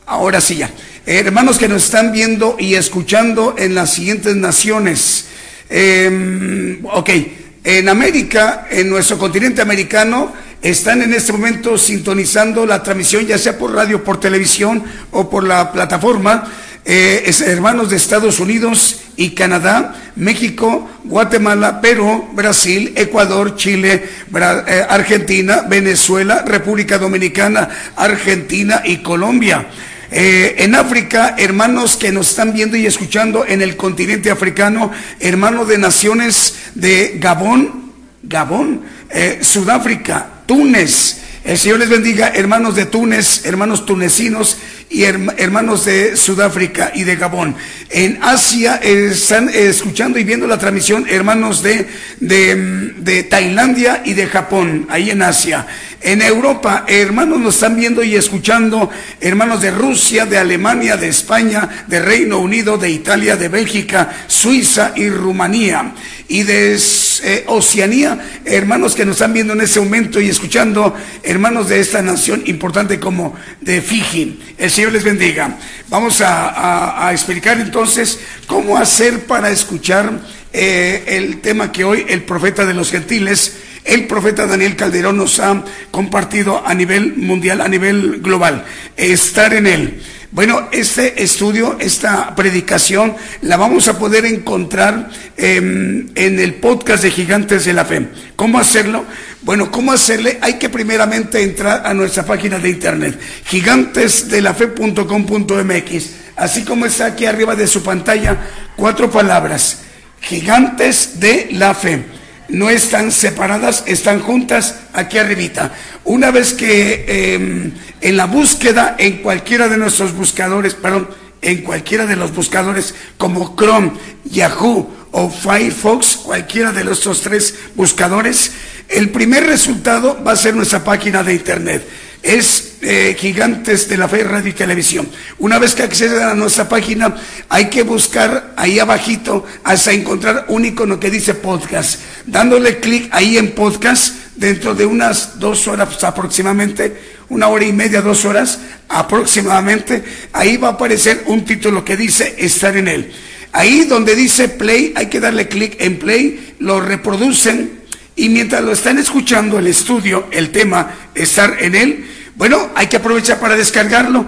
ahora sí ya, hermanos que nos están viendo y escuchando en las siguientes naciones. Eh, ok, en América, en nuestro continente americano, están en este momento sintonizando la transmisión, ya sea por radio, por televisión o por la plataforma. Eh, hermanos de Estados Unidos y Canadá, México, Guatemala, Perú, Brasil, Ecuador, Chile, Bra- eh, Argentina, Venezuela, República Dominicana, Argentina y Colombia. Eh, en África, hermanos que nos están viendo y escuchando en el continente africano, hermanos de naciones de Gabón, Gabón, Sudáfrica, Túnez. El Señor les bendiga, hermanos de Túnez, hermanos tunecinos y herma- hermanos de Sudáfrica y de Gabón. En Asia están eh, escuchando y viendo la transmisión hermanos de, de, mm, de Tailandia y de Japón, ahí en Asia. En Europa, hermanos nos están viendo y escuchando, hermanos de Rusia, de Alemania, de España, de Reino Unido, de Italia, de Bélgica, Suiza y Rumanía. Y de eh, Oceanía, hermanos que nos están viendo en ese momento y escuchando, hermanos de esta nación importante como de Fiji. El Señor les bendiga. Vamos a, explicar entonces cómo hacer para escuchar eh, el tema que hoy el profeta de los gentiles, el profeta Daniel Calderón nos ha compartido a nivel mundial, a nivel global. Estar en él. Bueno, este estudio, esta predicación, la vamos a poder encontrar eh, en el podcast de Gigantes de la Fe. ¿Cómo hacerlo? Bueno, ¿cómo hacerle? Hay que primeramente entrar a nuestra página de internet, gigantesdelafe.com.mx, así como está aquí arriba de su pantalla, cuatro palabras, gigantes de la fe no están separadas, están juntas aquí arribita. Una vez que eh, en la búsqueda, en cualquiera de nuestros buscadores, perdón, en cualquiera de los buscadores como Chrome, Yahoo o Firefox, cualquiera de estos tres buscadores, el primer resultado va a ser nuestra página de internet, es eh, Gigantes de la Fe Radio y Televisión. Una vez que acceden a nuestra página, hay que buscar ahí abajito hasta encontrar un icono que dice podcast. Dándole clic ahí en podcast, dentro de unas dos horas aproximadamente, una hora y media, dos horas aproximadamente, ahí va a aparecer un título que dice estar en él. Ahí donde dice play, hay que darle clic en play, lo reproducen y mientras lo están escuchando el estudio, el tema, estar en él, bueno, hay que aprovechar para descargarlo.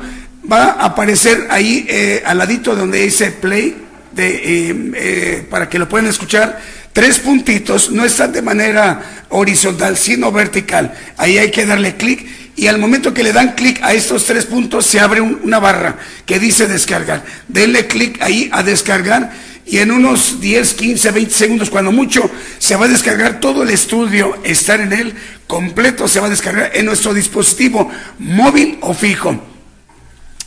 Va a aparecer ahí eh, al ladito donde dice play, de, eh, eh, para que lo puedan escuchar. Tres puntitos, no están de manera horizontal, sino vertical. Ahí hay que darle clic y al momento que le dan clic a estos tres puntos se abre un- una barra que dice descargar. Denle clic ahí a descargar y en unos 10, 15, 20 segundos, cuando mucho, se va a descargar todo el estudio, estar en él completo, se va a descargar en nuestro dispositivo móvil o fijo.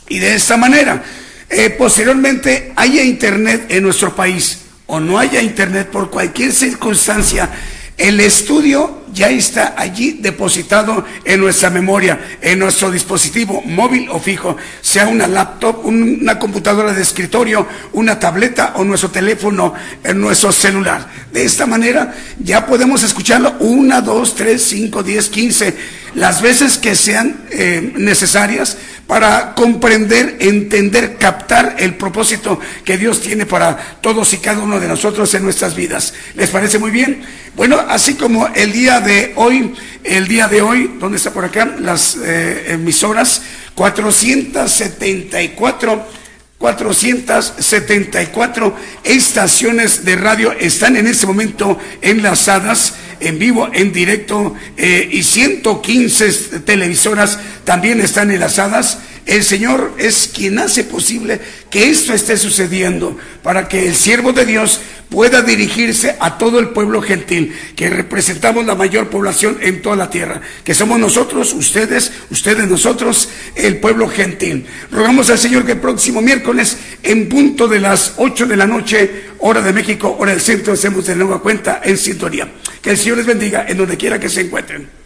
Y de esta manera, eh, posteriormente haya internet en nuestro país o no haya internet por cualquier circunstancia, el estudio ya está allí depositado en nuestra memoria, en nuestro dispositivo móvil o fijo, sea una laptop, un- una computadora de escritorio, una tableta o nuestro teléfono, en nuestro celular. De esta manera ya podemos escucharlo una, dos, tres, cinco, diez, quince, las veces que sean eh, necesarias para comprender, entender, captar el propósito que Dios tiene para todos y cada uno de nosotros en nuestras vidas. ¿Les parece muy bien? Bueno, así como el día de hoy, el día de hoy, ¿dónde está por acá? Las eh, emisoras 474 474 estaciones de radio están en este momento enlazadas en vivo, en directo, eh, y 115 televisoras también están enlazadas. El Señor es quien hace posible que esto esté sucediendo para que el siervo de Dios pueda dirigirse a todo el pueblo gentil, que representamos la mayor población en toda la tierra, que somos nosotros, ustedes, ustedes, nosotros, el pueblo gentil. Rogamos al Señor que el próximo miércoles, en punto de las 8 de la noche, hora de México, hora del centro, estemos de nueva cuenta en sintonía. Que el Señor les bendiga en donde quiera que se encuentren.